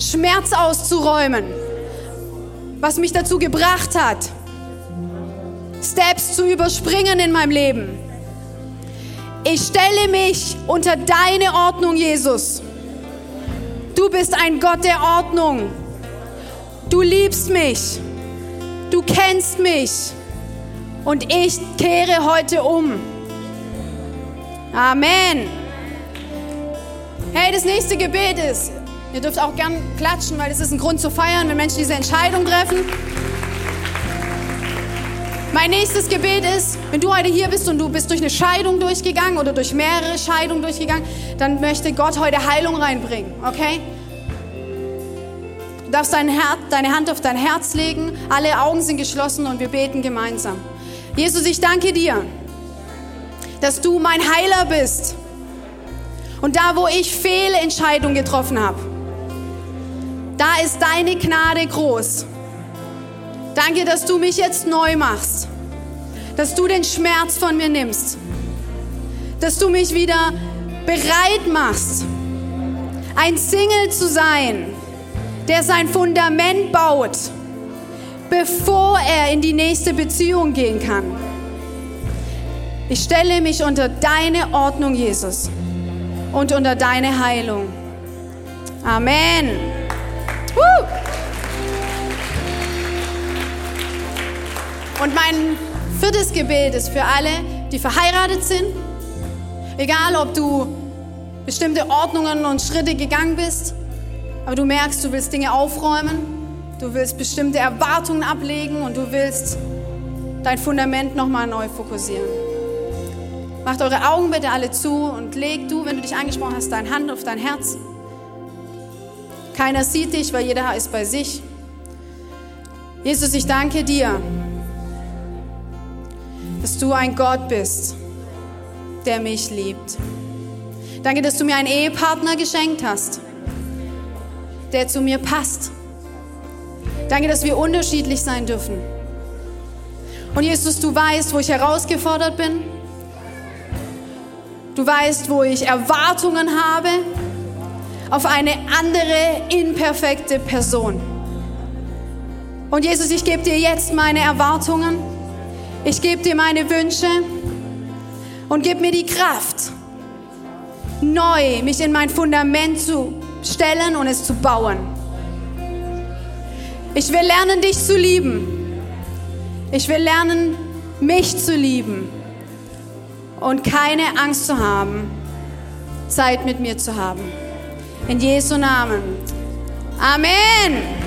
Schmerz auszuräumen, was mich dazu gebracht hat, Steps zu überspringen in meinem Leben. Ich stelle mich unter deine Ordnung, Jesus. Du bist ein Gott der Ordnung. Du liebst mich. Du kennst mich und ich kehre heute um. Amen. Hey, das nächste Gebet ist, ihr dürft auch gern klatschen, weil es ist ein Grund zu feiern, wenn Menschen diese Entscheidung treffen. Mein nächstes Gebet ist, wenn du heute hier bist und du bist durch eine Scheidung durchgegangen oder durch mehrere Scheidungen durchgegangen, dann möchte Gott heute Heilung reinbringen, okay? Du darfst dein Herz, deine Hand auf dein Herz legen, alle Augen sind geschlossen und wir beten gemeinsam. Jesus, ich danke dir, dass du mein Heiler bist. Und da, wo ich Fehlentscheidungen getroffen habe, da ist deine Gnade groß. Danke, dass du mich jetzt neu machst, dass du den Schmerz von mir nimmst, dass du mich wieder bereit machst, ein Single zu sein, der sein Fundament baut bevor er in die nächste Beziehung gehen kann. Ich stelle mich unter deine Ordnung, Jesus, und unter deine Heilung. Amen. Und mein viertes Gebet ist für alle, die verheiratet sind. Egal, ob du bestimmte Ordnungen und Schritte gegangen bist, aber du merkst, du willst Dinge aufräumen Du willst bestimmte Erwartungen ablegen und du willst dein Fundament nochmal neu fokussieren. Macht eure Augen bitte alle zu und leg du, wenn du dich angesprochen hast, deine Hand auf dein Herz. Keiner sieht dich, weil jeder ist bei sich. Jesus, ich danke dir, dass du ein Gott bist, der mich liebt. Danke, dass du mir einen Ehepartner geschenkt hast, der zu mir passt Danke, dass wir unterschiedlich sein dürfen. Und Jesus, du weißt, wo ich herausgefordert bin. Du weißt, wo ich Erwartungen habe auf eine andere, imperfekte Person. Und Jesus, ich gebe dir jetzt meine Erwartungen. Ich gebe dir meine Wünsche und gib mir die Kraft, neu mich in mein Fundament zu stellen und es zu bauen. Ich will lernen, dich zu lieben. Ich will lernen, mich zu lieben und keine Angst zu haben, Zeit mit mir zu haben. In Jesu Namen. Amen.